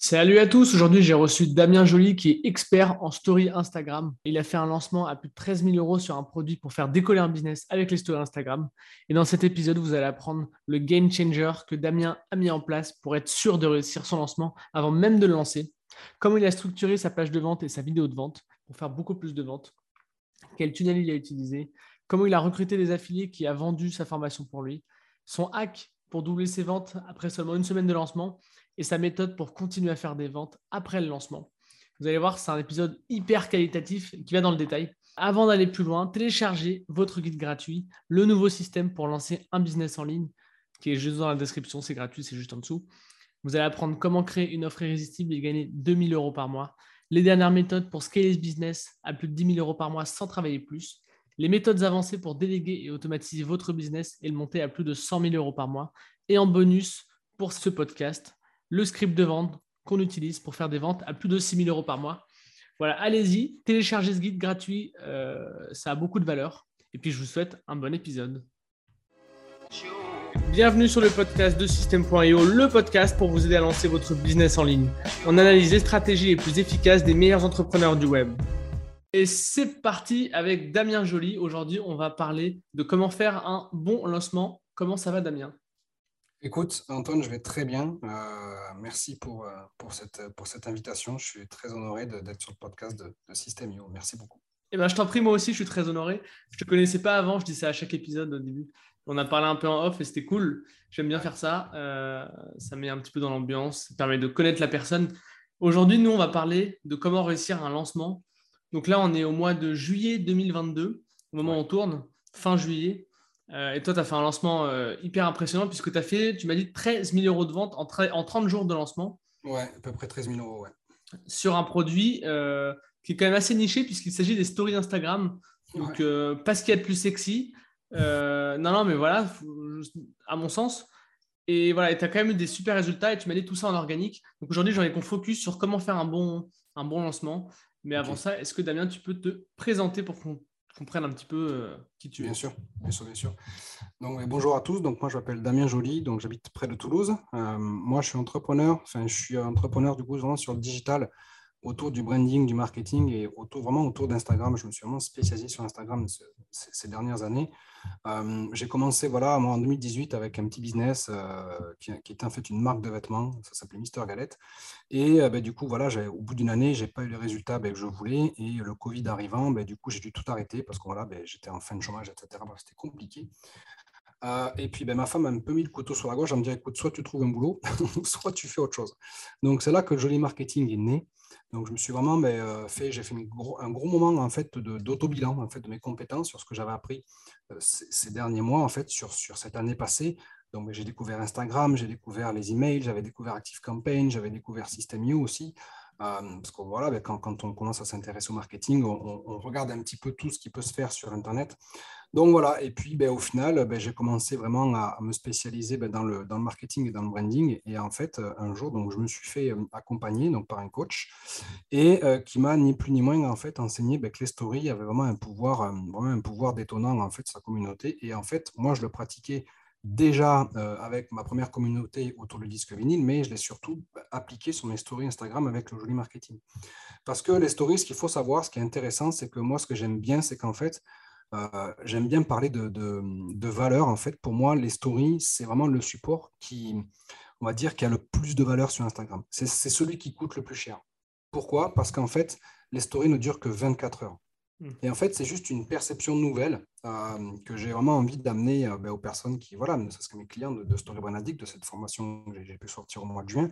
Salut à tous, aujourd'hui j'ai reçu Damien Joly qui est expert en story Instagram. Il a fait un lancement à plus de 13 000 euros sur un produit pour faire décoller un business avec les stories Instagram. Et dans cet épisode, vous allez apprendre le game changer que Damien a mis en place pour être sûr de réussir son lancement avant même de le lancer. Comment il a structuré sa page de vente et sa vidéo de vente pour faire beaucoup plus de ventes. Quel tunnel il a utilisé. Comment il a recruté des affiliés qui a vendu sa formation pour lui. Son hack pour doubler ses ventes après seulement une semaine de lancement et sa méthode pour continuer à faire des ventes après le lancement. Vous allez voir, c'est un épisode hyper qualitatif qui va dans le détail. Avant d'aller plus loin, téléchargez votre guide gratuit, le nouveau système pour lancer un business en ligne, qui est juste dans la description, c'est gratuit, c'est juste en dessous. Vous allez apprendre comment créer une offre irrésistible et gagner 2000 euros par mois, les dernières méthodes pour scaler ce business à plus de 10 000 euros par mois sans travailler plus, les méthodes avancées pour déléguer et automatiser votre business et le monter à plus de 100 000 euros par mois, et en bonus pour ce podcast, le script de vente qu'on utilise pour faire des ventes à plus de 6 000 euros par mois. Voilà, allez-y, téléchargez ce guide gratuit, euh, ça a beaucoup de valeur. Et puis je vous souhaite un bon épisode. Bienvenue sur le podcast de System.io, le podcast pour vous aider à lancer votre business en ligne. On analyse les stratégies les plus efficaces des meilleurs entrepreneurs du web. Et c'est parti avec Damien Joly. Aujourd'hui, on va parler de comment faire un bon lancement. Comment ça va, Damien? Écoute, Antoine, je vais très bien. Euh, merci pour, euh, pour, cette, pour cette invitation. Je suis très honoré d'être sur le podcast de, de System.io. Merci beaucoup. Eh ben, je t'en prie, moi aussi, je suis très honoré. Je ne te connaissais pas avant, je dis ça à chaque épisode au début. On a parlé un peu en off et c'était cool. J'aime bien faire ça. Euh, ça met un petit peu dans l'ambiance, ça permet de connaître la personne. Aujourd'hui, nous, on va parler de comment réussir un lancement. Donc là, on est au mois de juillet 2022, au moment où on tourne, fin juillet. Euh, et toi, tu as fait un lancement euh, hyper impressionnant puisque tu as fait, tu m'as dit, 13 000 euros de vente en, en 30 jours de lancement. Ouais, à peu près 13 000 euros, ouais. Sur un produit euh, qui est quand même assez niché puisqu'il s'agit des stories Instagram. Donc, pas ce qu'il y a de plus sexy. non, non, mais voilà, à mon sens. Et voilà, tu as quand même eu des super résultats et tu m'as dit tout ça en organique. Donc aujourd'hui, j'en ai qu'on focus sur comment faire un bon, un bon lancement. Mais avant ça, est-ce que Damien, tu peux te présenter pour qu'on comprenne un petit peu euh, qui tu es. Bien sûr, bien sûr, bien sûr. Donc, bonjour à tous. Donc, moi, je m'appelle Damien Joly. Donc, j'habite près de Toulouse. Euh, moi, je suis entrepreneur. Enfin, je suis entrepreneur du coup vraiment sur le digital autour du branding, du marketing et autour, vraiment autour d'Instagram. Je me suis vraiment spécialisé sur Instagram ces dernières années. Euh, j'ai commencé voilà, moi, en 2018 avec un petit business euh, qui, était en fait une marque de vêtements, ça s'appelait Mister Galette. Et euh, ben, du coup, voilà, au bout d'une année, je n'ai pas eu les résultats ben, que je voulais. Et le Covid arrivant, ben, du coup, j'ai dû tout arrêter parce que voilà, j'étais en fin de chômage, etc. C'était compliqué. et puis ma femme a un peu mis le couteau sur la gorge. Elle me dit écoute, soit tu trouves un boulot, soit tu fais autre chose. Donc c'est là que le joli marketing est né. Donc, je me suis vraiment ben, euh, fait, j'ai fait un gros, moment en fait d'auto-bilan en fait de mes compétences sur ce que j'avais appris euh, ces, derniers mois en fait sur, cette année passée. Donc, ben, j'ai découvert Instagram, j'ai découvert les emails, j'avais découvert ActiveCampaign, j'avais découvert System.io aussi. Parce que voilà, ben, quand, on commence à s'intéresser au marketing, on, regarde un petit peu tout ce qui peut se faire sur Internet. Donc voilà, et puis ben, au final, ben, j'ai commencé vraiment à, me spécialiser dans, le, marketing et dans le branding. Et en fait, euh, un jour, donc, je me suis fait euh, accompagner par un coach et euh, qui m'a ni plus ni moins en fait, enseigné que les stories avaient vraiment un pouvoir, vraiment un pouvoir détonnant en fait, sa communauté. Et en fait, moi, je le pratiquais déjà avec ma première communauté autour du disque vinyle, mais je l'ai surtout appliqué sur mes stories Instagram avec le joli marketing. Parce que les stories, ce qu'il faut savoir, ce qui est intéressant, c'est que moi, ce que j'aime bien, c'est qu'en fait, euh, j'aime bien parler de, de, valeur. En fait, pour moi, les stories, c'est vraiment le support qui, on va dire, qui a le plus de valeur sur Instagram. C'est celui qui coûte le plus cher. Pourquoi? Parce qu'en fait, les stories ne durent que 24 heures. Hmm. Et en fait, c'est juste une perception nouvelle euh, que j'ai vraiment envie d'amener euh, ben, aux personnes qui, voilà, ne serait-ce que mes clients de, de Story Brand de cette formation que j'ai pu sortir au mois de juin.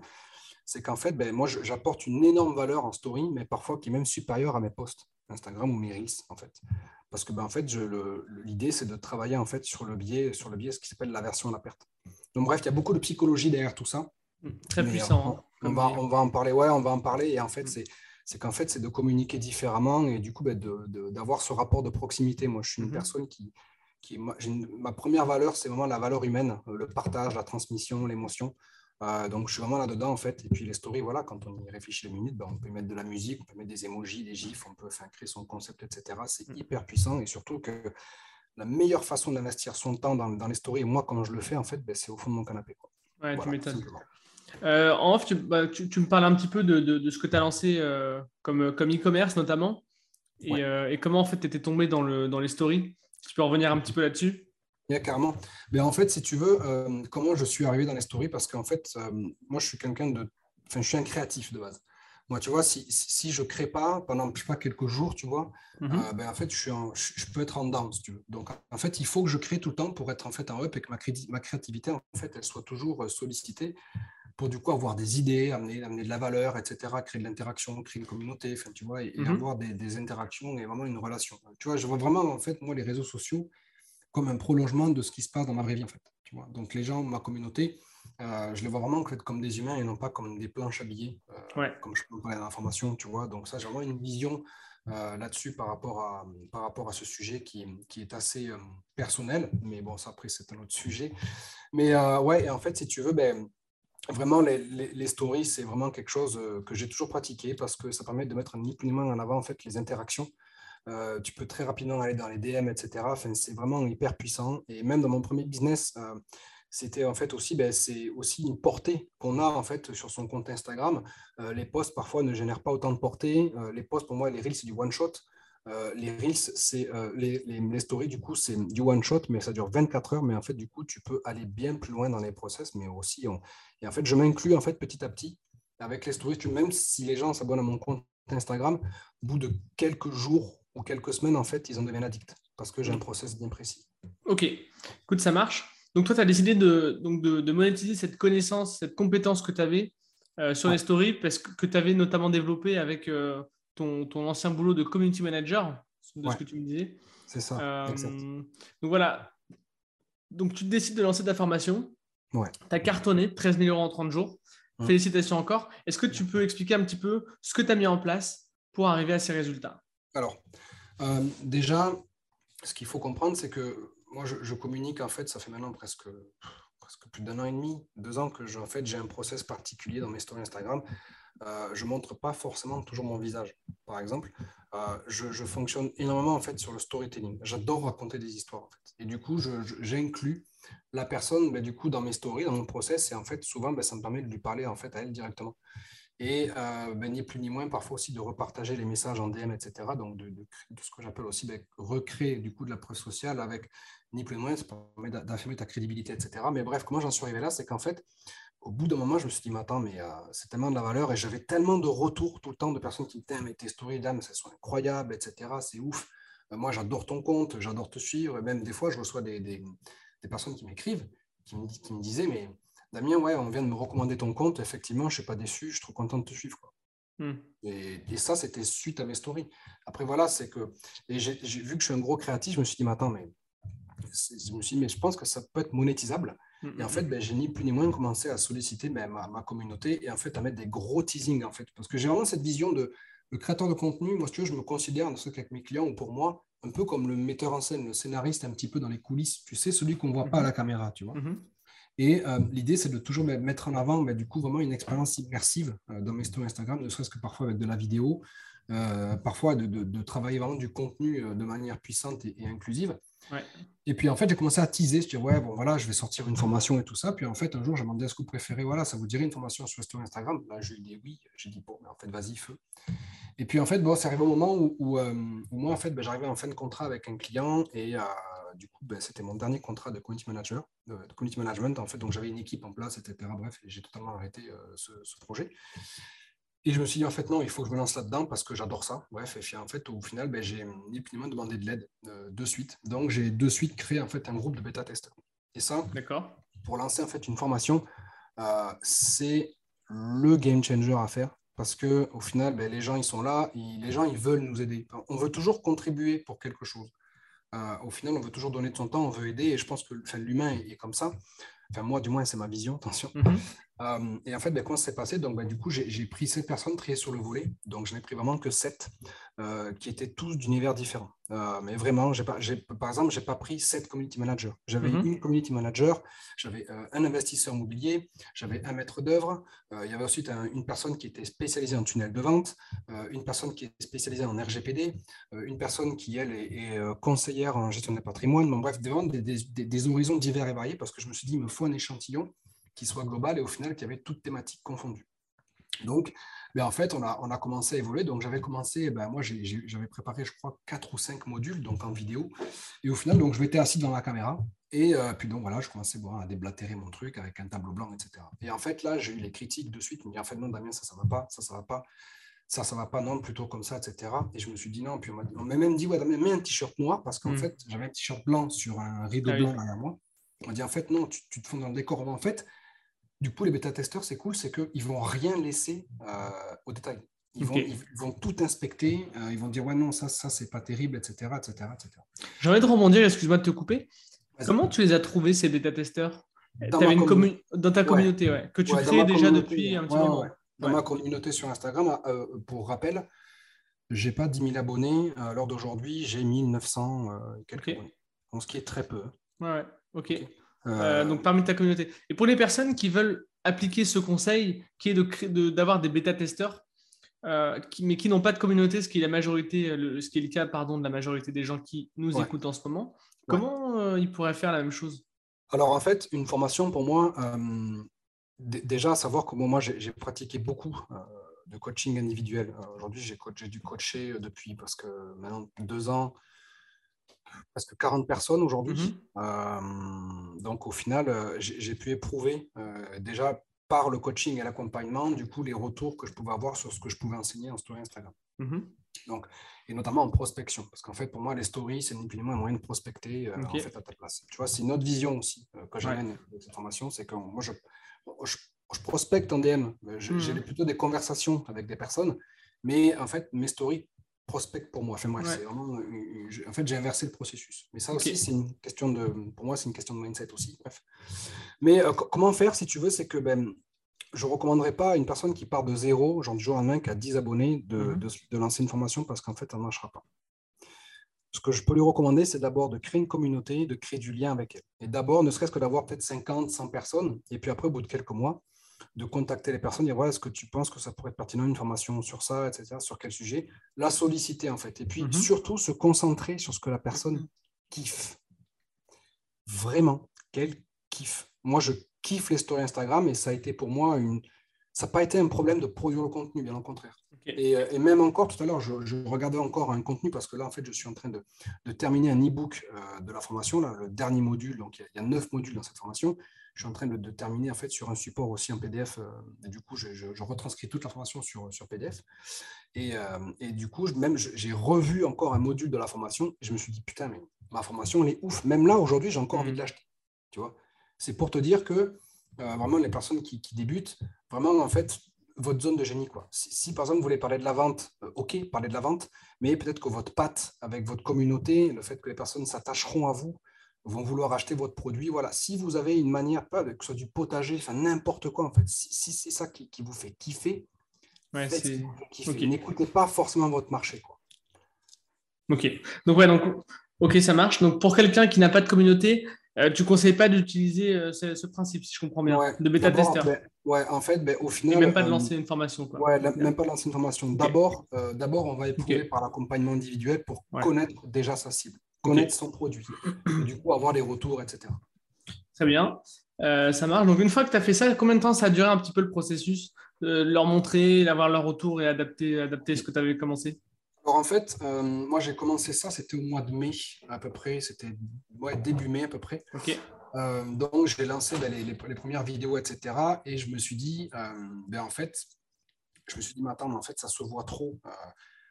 C'est qu'en fait, ben, moi, j'apporte une énorme valeur en story, mais parfois qui est même supérieure à mes posts Instagram ou mes Reels, en fait. Parce que ben, en fait, l'idée, c'est de travailler en fait sur le biais, sur le biais ce qui s'appelle la version à la perte. Donc bref, il y a beaucoup de psychologie derrière tout ça. Mmh, très puissant. On, hein, va, on va en parler, ouais, on va en parler. Et en fait, mmh. C'est qu'en fait, c'est de communiquer différemment et du coup, ben, d'avoir ce rapport de proximité. Moi, je suis une mmh. personne qui, qui ma première valeur, c'est vraiment la valeur humaine, le partage, la transmission, l'émotion. Euh, donc, je suis vraiment là-dedans, en fait. Et puis, les stories, voilà, quand on y réfléchit les minutes, ben, on peut mettre de la musique, on peut mettre des emojis, des gifs, on peut créer son concept, etc. C'est mm. hyper puissant et surtout que la meilleure façon d'investir son temps dans, les stories, et moi, quand je le fais, en fait, ben, c'est au fond de mon canapé. Ouais, tu m'étonnes. En off, bah, tu, me parles un petit peu de, ce que tu as lancé comme e-commerce notamment et, comment en fait tu étais tombé dans, le, dans les stories? tu peux revenir un petit peu là-dessus Yeah, carrément. Mais en fait, si tu veux, comment je suis arrivé dans les stories? Parce qu'en fait, moi, je suis quelqu'un de. Enfin, je suis un créatif de base. Moi, tu vois, si, si je ne crée pas pendant je sais pas, quelques jours, tu vois, euh, ben, en fait, je, suis je, peux être en down, si tu veux. Donc, en fait, il faut que je crée tout le temps pour être en fait en up et que ma, ma créativité, en fait, elle soit toujours euh, sollicitée pour du coup avoir des idées, amener, amener de la valeur, etc., créer de l'interaction, créer une communauté, enfin, tu vois, et, mmh avoir des, des, interactions et vraiment une relation. Tu vois, je vois vraiment, en fait, moi, les réseaux sociaux comme un prolongement de ce qui se passe dans ma vraie vie, en fait. Tu vois. Donc, les gens, ma communauté, euh, je les vois vraiment comme des humains et non pas comme des planches habillées, euh, comme je peux parler l'information, tu vois. Donc ça, j'ai vraiment une vision euh, là-dessus par, rapport à, par rapport à ce sujet qui, qui est assez personnel, mais bon, ça après, c'est un autre sujet. Mais ouais, et en fait, si tu veux, ben, vraiment, les, stories, c'est vraiment quelque chose que j'ai toujours pratiqué parce que ça permet de mettre ni plus ni moins en avant en fait, les interactions. tu peux très rapidement aller dans les DM, etc. Enfin, c'est vraiment hyper puissant. Et même dans mon premier business, c'était en fait aussi, ben, c'est aussi une portée qu'on a en fait sur son compte Instagram. Euh, les posts parfois ne génèrent pas autant de portée. Euh, les posts, pour moi, les reels, c'est du one shot. Euh, les reels, c'est les, les, stories, du coup, c'est du one shot, mais ça dure 24 heures. Mais en fait, du coup, tu peux aller bien plus loin dans les process, mais aussi, et en fait, je m'inclus en fait petit à petit avec les stories. Même si les gens s'abonnent à mon compte Instagram, au bout de quelques jours ou quelques semaines, en fait, ils en deviennent addicts parce que j'ai un process bien précis. Ok, écoute, ça marche. Donc, toi, tu as décidé de, donc de, monétiser cette connaissance, cette compétence que tu avais euh, sur les stories, parce que, tu avais notamment développé avec euh, ton, ton, ancien boulot de community manager, de ce que tu me disais. C'est ça. Euh, donc, voilà. Donc, tu décides de lancer ta formation. Ouais. Tu as cartonné 13 000 euros en 30 jours. Félicitations encore. Est-ce que tu peux expliquer un petit peu ce que tu as mis en place pour arriver à ces résultats? Alors, déjà, ce qu'il faut comprendre, c'est que moi, je, communique, en fait, ça fait maintenant presque, presque plus d'un an et demi, deux ans que en fait, j'ai un process particulier dans mes stories Instagram. Euh, je ne montre pas forcément toujours mon visage. Par exemple, euh, je, fonctionne énormément en fait sur le storytelling. J'adore raconter des histoires. En fait. Et du coup, j'inclus la personne ben, du coup, dans mes stories, dans mon process. Et en fait, souvent, ben, ça me permet de lui parler en fait, à elle directement et euh, ben, ni plus ni moins parfois aussi de repartager les messages en DM, etc. Donc de, ce que j'appelle aussi ben, recréer du coup de la presse sociale avec ni plus ni moins, ça permet d'affirmer ta crédibilité, etc. Mais bref, comment j'en suis arrivé là, c'est qu'en fait, au bout d'un moment, je me suis dit, mais attends, mais euh, c'est tellement de la valeur et j'avais tellement de retours tout le temps de personnes qui me disaient, mais tes stories d'âme, elles sont incroyables, etc. C'est ouf. Euh, moi, j'adore ton compte, j'adore te suivre. Et même des fois, je reçois des, des, personnes qui m'écrivent, qui me, qui me disaient, mais Damien, ouais, on vient de me recommander ton compte. Effectivement, je ne suis pas déçu. Je suis trop content de te suivre. Hmm. Et, ça, c'était suite à mes stories. Après, voilà, c'est que. Et j'ai vu que je suis un gros créatif, je me suis dit, mais attends, mais. Je me suis dit, mais je pense que ça peut être monétisable. Hmm, et en hmm, fait, ben, j'ai ni plus ni moins commencé à solliciter ben, ma, communauté et en fait à mettre des gros teasings. En fait, parce que j'ai vraiment cette vision de le créateur de contenu. Moi, si tu veux, je me considère, dans ce cas avec mes clients ou pour moi, un peu comme le metteur en scène, le scénariste un petit peu dans les coulisses. Tu sais, celui qu'on ne voit pas à la caméra, tu vois. Et euh, l'idée, c'est de toujours mettre en avant mais du coup vraiment une expérience immersive euh, dans mes stories Instagram, ne serait-ce que parfois avec de la vidéo, euh, parfois de, travailler vraiment du contenu de manière puissante et, inclusive. Et puis en fait, j'ai commencé à teaser, je dis ouais, bon voilà, je vais sortir une formation et tout ça. Puis en fait, un jour, j'ai demandé à ce que vous préférez, voilà, ça vous dirait une formation sur story Instagram? Là, je lui ai dit oui, j'ai dit bon, mais en fait, vas-y, feu. Et puis en fait, bon, c'est arrivé au moment où, où, moi, en fait, ben, j'arrivais en fin de contrat avec un client et du coup, ben, c'était mon dernier contrat de community manager, de, community management. En fait, donc j'avais une équipe en place, etc. Bref, j'ai totalement arrêté euh, ce, projet. Et je me suis dit, en fait, non, il faut que je me lance là-dedans parce que j'adore ça. Bref, et puis en fait, au final, ben, j'ai ni plus ni moins demandé de l'aide euh, de suite. Donc, j'ai de suite créé en fait un groupe de bêta test. Et ça, pour lancer en fait une formation, euh, c'est le game changer à faire parce que au final, ben, les gens ils sont là, les gens ils veulent nous aider. On veut toujours contribuer pour quelque chose. Euh, au final, on veut toujours donner de son temps, on veut aider, et je pense que l'humain est, comme ça. Enfin, moi, du moins, c'est ma vision, attention. Mhm. Euh, et en fait, ben, comment ça s'est passé? Donc, ben, du coup, j'ai pris sept personnes triées sur le volet. Donc, je n'ai pris vraiment que sept euh, qui étaient tous d'univers différents. Euh, mais vraiment, pas, par exemple, je n'ai pas pris sept community managers. J'avais mhm. une community manager, j'avais un investisseur immobilier, j'avais un maître d'œuvre. il y avait ensuite une personne qui était spécialisée en tunnel de vente, une personne qui est spécialisée en RGPD, une personne qui, elle, est, conseillère en gestion de patrimoine. Bon, bref, des, des, des, des horizons divers et variés parce que je me suis dit, il me faut un échantillon qui soit global et au final qui avait toutes thématiques confondues. Donc, ben en fait, on a, on a commencé à évoluer. Donc, j'avais commencé, ben moi, j'avais préparé, je crois, quatre ou cinq modules, donc en vidéo. Et au final, donc, je m'étais assis dans la caméra. Et euh, puis, donc, voilà, je commençais bon, à déblatérer mon truc avec un tableau blanc, etc. Et en fait, là, j'ai eu les critiques de suite. On me dit, en fait, non, Damien, ça, ça va pas, ça, ça va pas, ça, ça va pas, non, plutôt comme ça, etc. Et je me suis dit non. Puis, on m'a même dit, ouais, Damien, mets un t-shirt noir parce qu'en mm. fait, j'avais un t-shirt blanc sur un rideau ah blanc derrière moi. On m'a dit, en fait, non, tu, tu te fonds dans le décor. En fait, du coup, les bêta-testeurs, c'est cool, c'est qu'ils ne vont rien laisser euh, au détail. Ils, vont, ils, vont, tout inspecter, euh, ils vont dire ouais non ça ça c'est pas terrible etc etc etc. J'ai envie de rebondir, excuse-moi de te couper. Comment tu les as trouvés ces bêta-testeurs? Dans, dans, ta communauté ouais, que tu crées déjà depuis un petit moment. Dans ma communauté sur Instagram, euh, pour rappel, j'ai pas 10 000 abonnés. À l'heure d'aujourd'hui, j'ai 1900 quelques abonnés. Donc, ce qui est très peu. Ouais, ok. Euh, donc parmi ta communauté. Et pour les personnes qui veulent appliquer ce conseil, qui est d'avoir de, des bêta-testeurs, euh, mais qui n'ont pas de communauté, ce qui est la majorité, ce qui est le cas pardon, de la majorité des gens qui nous écoutent en ce moment, comment euh, ils pourraient faire la même chose? Alors en fait, une formation pour moi, déjà savoir comment moi j'ai pratiqué beaucoup de coaching individuel. Aujourd'hui, j'ai dû coacher depuis parce que maintenant deux ans presque 40 personnes aujourd'hui. Mhm. Euh, donc au final, euh, j'ai pu éprouver euh, déjà par le coaching et l'accompagnement, du coup, les retours que je pouvais avoir sur ce que je pouvais enseigner en story Instagram. Mhm. Donc, et notamment en prospection. Parce qu'en fait, pour moi, les stories, c'est ni plus ni moins un moyen de prospecter en fait, à ta place. Tu vois, c'est une autre vision aussi que j'amène de cette formation. C'est que moi, je, je, prospecte en DM. J'ai mhm. plutôt des conversations avec des personnes. Mais en fait, mes stories prospect pour moi. Enfin, en fait, j'ai inversé le processus. Mais ça aussi, c'est une question de, pour moi, c'est une question de mindset aussi. Bref. Mais euh, comment faire, si tu veux, c'est que ben, je ne recommanderais pas à une personne qui part de zéro, genre du jour au lendemain, qui a 10 abonnés, de, mhm. de, de lancer une formation parce qu'en fait, ça ne marchera pas. Ce que je peux lui recommander, c'est d'abord de créer une communauté, de créer du lien avec elle. Et d'abord, ne serait-ce que d'avoir peut-être 50, 100 personnes, et puis après, au bout de quelques mois, de contacter les personnes, dire voilà, est-ce que tu penses que ça pourrait être pertinent, une formation sur ça, etc., sur quel sujet La solliciter en fait. Et puis mhm. surtout se concentrer sur ce que la personne mhm. kiffe. Vraiment, qu'elle kiffe. Moi, je kiffe les stories Instagram et ça a été pour moi une. Ça n'a pas été un problème de produire le contenu, bien au contraire. Euh, et, même encore, tout à l'heure, je, regardais encore un contenu parce que là, en fait, je suis en train de, terminer un e-book euh, de la formation, là, le dernier module. Donc, il y, a neuf modules dans cette formation je suis en train de, terminer en fait sur un support aussi en PDF. Euh, et du coup, je, retranscris toute l'information sur, sur PDF. Euh, et, du coup, même j'ai revu encore un module de la formation. Et je me suis dit, putain, mais ma formation, elle est ouf. Même là, aujourd'hui, j'ai encore envie de l'acheter. Tu vois C'est pour te dire que euh, vraiment, les personnes qui, débutent, vraiment, en fait, votre zone de génie. Quoi. Si, par exemple, vous voulez parler de la vente, ok, parlez de la vente, mais peut-être que votre patte avec votre communauté, le fait que les personnes s'attacheront à vous, vont vouloir acheter votre produit. Voilà, si vous avez une manière, pas que ce soit du potager, enfin n'importe quoi, en fait, si, c'est ça qui, vous fait kiffer, n'écoutez pas forcément votre marché. Quoi. Ok, donc ouais, donc ok, ça marche. Donc pour quelqu'un qui n'a pas de communauté, euh, tu ne conseilles pas d'utiliser euh, ce, principe, si je comprends bien, de bêta-testeur. Ben, ouais, en fait, ben, au final. Et même pas de euh, lancer une formation. Quoi. Ouais, même pas de lancer une formation. D'abord, d'abord, on va éprouver par l'accompagnement individuel pour connaître déjà sa cible connaître son produit, du coup avoir les retours, etc. Très bien, euh, ça marche. Donc une fois que tu as fait ça, combien de temps ça a duré un petit peu le processus de leur montrer, d'avoir leur retour et adapter, adapter ce que tu avais commencé? Alors en fait, euh, moi j'ai commencé ça, c'était au mois de mai à peu près, c'était ouais, début mai à peu près. Ok. Euh, donc j'ai lancé ben, les, les, premières vidéos, etc. Et je me suis dit, ben, en fait, je me suis dit, mais attends, mais en fait ça se voit trop.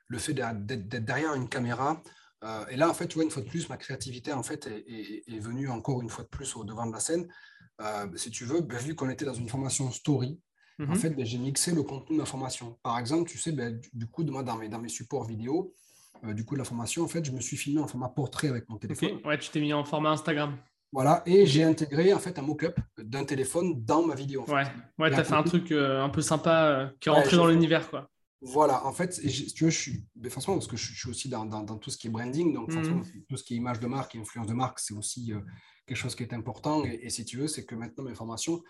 le fait d'être derrière une caméra, euh, et là, en fait, tu vois, une fois de plus, ma créativité, en fait, est, venue encore une fois de plus au devant de la scène. Euh, si tu veux, ben, vu qu'on était dans une formation story, en mhm. fait, ben, j'ai mixé le contenu de la formation. Par exemple, tu sais, ben, du, coup, moi, dans mes, dans mes supports vidéo, euh, du coup, de la formation, en fait, je me suis filmé en format portrait avec mon téléphone. Ouais, tu t'es mis en format Instagram. Voilà, et j'ai intégré en fait un mock-up d'un téléphone dans ma vidéo. Ouais, ouais tu as fait un truc un peu sympa qui est rentré dans l'univers. quoi. Voilà, en fait, tu vois, je suis, mais forcément, parce que je, suis aussi dans, tout ce qui est branding, donc mmh. tout ce qui est image de marque et influence de marque, c'est aussi euh, quelque chose qui est important. Et, si tu veux, c'est que maintenant, mes formations,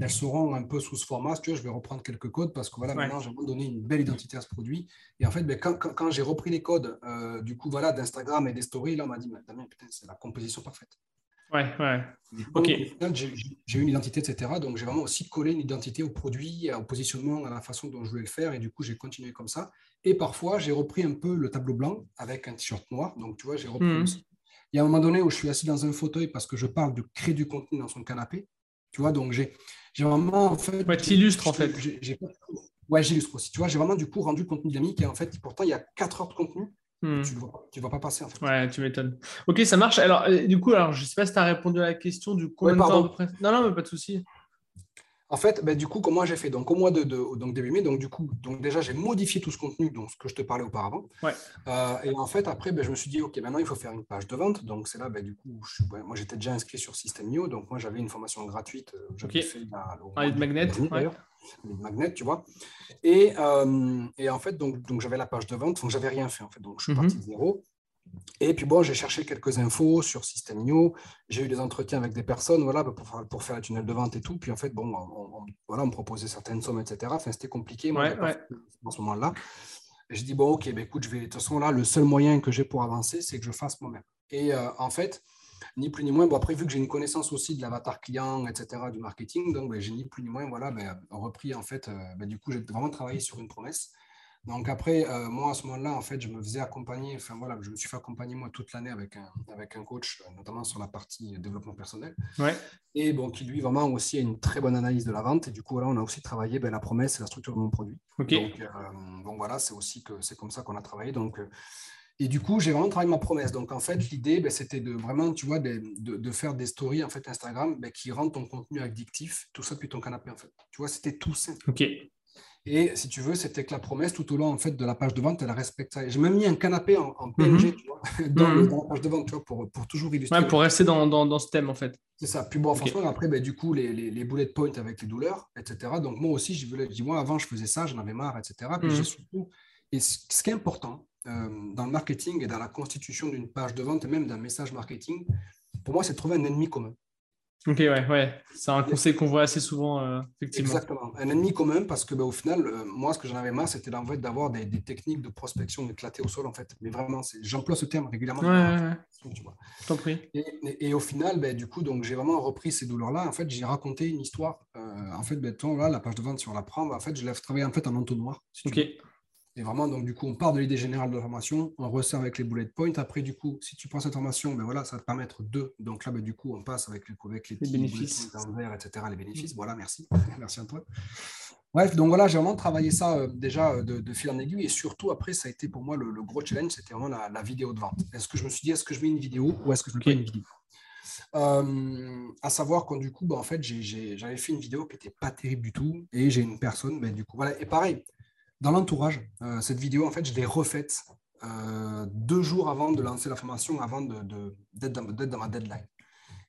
elles seront un peu sous ce format. Tu vois, je vais reprendre quelques codes parce que voilà, maintenant, j'ai donné une belle identité à ce produit. Et en fait, ben, quand, j'ai repris les codes, euh, du coup, voilà, d'Instagram et des stories, là, on m'a dit, Damien, putain, c'est la composition parfaite. Ouais, ouais. ok. J'ai eu une identité, etc. Donc, j'ai vraiment aussi collé une identité au produit, au positionnement, à la façon dont je voulais le faire. Et du coup, j'ai continué comme ça. Et parfois, j'ai repris un peu le tableau blanc avec un t-shirt noir. Donc, tu vois, j'ai repris hmm. aussi. Il y a un moment donné où je suis assis dans un fauteuil parce que je parle de créer du contenu dans son canapé. Tu vois, donc j'ai vraiment en fait. Ouais, tu illustres en fait. Ouais, j'illustre aussi. Tu vois, j'ai vraiment du coup rendu le contenu dynamique et en fait, pourtant, il y a 4 heures de contenu. Hmm. Tu ne vois, vas pas passer en fait. Ouais, tu m'étonnes. Ok, ça marche. Alors, euh, du coup, alors, je ne sais pas si tu as répondu à la question du combien de temps Non, non, mais pas de souci. En fait, ben, du coup, comment j'ai fait Donc, au mois de, donc, début mai, donc du coup, donc déjà, j'ai modifié tout ce contenu, donc ce que je te parlais auparavant. Euh, et en fait, après, ben, je me suis dit, OK, maintenant, il faut faire une page de vente. Donc, c'est là, ben, du coup, moi, j'étais déjà inscrit sur System.io. Donc, moi, j'avais une formation gratuite. Euh, j'avais fait la, ah, Magnet, Magnet, tu vois. Et, euh, et, en fait, donc, donc j'avais la page de vente. Donc, j'avais rien fait, en fait. Donc, je suis mhm. parti de zéro. Et puis bon, j'ai cherché quelques infos sur Systemio, j'ai eu des entretiens avec des personnes voilà, pour, faire, pour faire la tunnel de vente et tout. Puis en fait, bon, on, voilà, on me proposait certaines sommes, etc. Enfin, c'était compliqué moi, en ce moment-là. J'ai dit, bon, ok, ben, écoute, je vais, de toute façon, là, le seul moyen que j'ai pour avancer, c'est que je fasse moi-même. Et euh, en fait, ni plus ni moins, bon, après, vu que j'ai une connaissance aussi de l'avatar client, etc., du marketing, donc ben, j'ai ni plus ni moins, voilà, ben, repris, en fait, euh, ben, du coup, j'ai vraiment travaillé sur une promesse. Donc après, euh, moi, à ce moment-là, en fait, je me faisais accompagner, enfin voilà, je me suis fait accompagner moi toute l'année avec un, avec un coach, euh, notamment sur la partie développement personnel. Ouais. Et bon, qui lui, vraiment aussi a une très bonne analyse de la vente. Et du coup, là, on a aussi travaillé ben, la promesse et la structure de mon produit. Donc, euh, voilà, c'est aussi que c'est comme ça qu'on a travaillé. Donc, et du coup, j'ai vraiment travaillé ma promesse. Donc, en fait, l'idée, ben, c'était de vraiment, tu vois, de, de, faire des stories, en fait, Instagram, ben, qui rendent ton contenu addictif, tout ça depuis ton canapé, en fait. Tu vois, c'était tout simple. OK. Et si tu veux, c'était que la promesse tout au long en fait, de la page de vente, elle respecte ça. J'ai même mis un canapé en, PNG mhm. tu vois, mhm. dans, la page de vente tu vois, pour, pour toujours illustrer. Ouais, pour rester dans, dans, dans, ce thème en fait. C'est ça. Puis bon, franchement, après, ben, du coup, les, les, les, bullet points avec les douleurs, etc. Donc moi aussi, je voulais, dis moi avant, je faisais ça, j'en avais marre, etc. Puis j'ai mhm. surtout. Et ce qui est important euh, dans le marketing et dans la constitution d'une page de vente et même d'un message marketing, pour moi, c'est de trouver un ennemi commun. Ok, ouais, ouais. C'est un conseil qu'on voit assez souvent, euh, effectivement. Exactement. Un ennemi commun, parce que bah, au final, euh, moi, ce que j'en avais marre, c'était en fait, d'avoir des, techniques de prospection éclatées au sol, en fait. Mais vraiment, j'emploie ce terme régulièrement. Ouais, ouais, prie. Et, au final, bah, du coup, donc j'ai vraiment repris ces douleurs-là. En fait, j'ai raconté une histoire. Euh, en fait, ben, là, la page de vente, si on la prend, en fait, je l'ai travaillé en fait en entonnoir. ok. Et vraiment, donc du coup, on part de l'idée générale de la formation, on ressort avec les bullet points. Après, du coup, si tu prends cette formation, ben voilà, ça va te permettre de. Donc là, ben, du coup, on passe avec les, avec les, les bénéfices, vert, etc. Les bénéfices. Voilà, merci. merci à toi. Bref, donc voilà, j'ai vraiment travaillé ça euh, déjà euh, de, fil en aiguille. Et surtout, après, ça a été pour moi le, gros challenge, c'était vraiment la, vidéo de vente. Est-ce que je me suis dit, est-ce que je mets une vidéo ou est-ce que je mets pas une vidéo? Euh, à savoir quand du coup, ben, en fait, j'avais fait une vidéo qui n'était pas terrible du tout et j'ai une personne, ben, du coup, voilà. Et pareil, dans l'entourage, euh, cette vidéo, en fait, je l'ai refaite euh, deux jours avant de lancer la formation, avant d'être de, dans, ma deadline.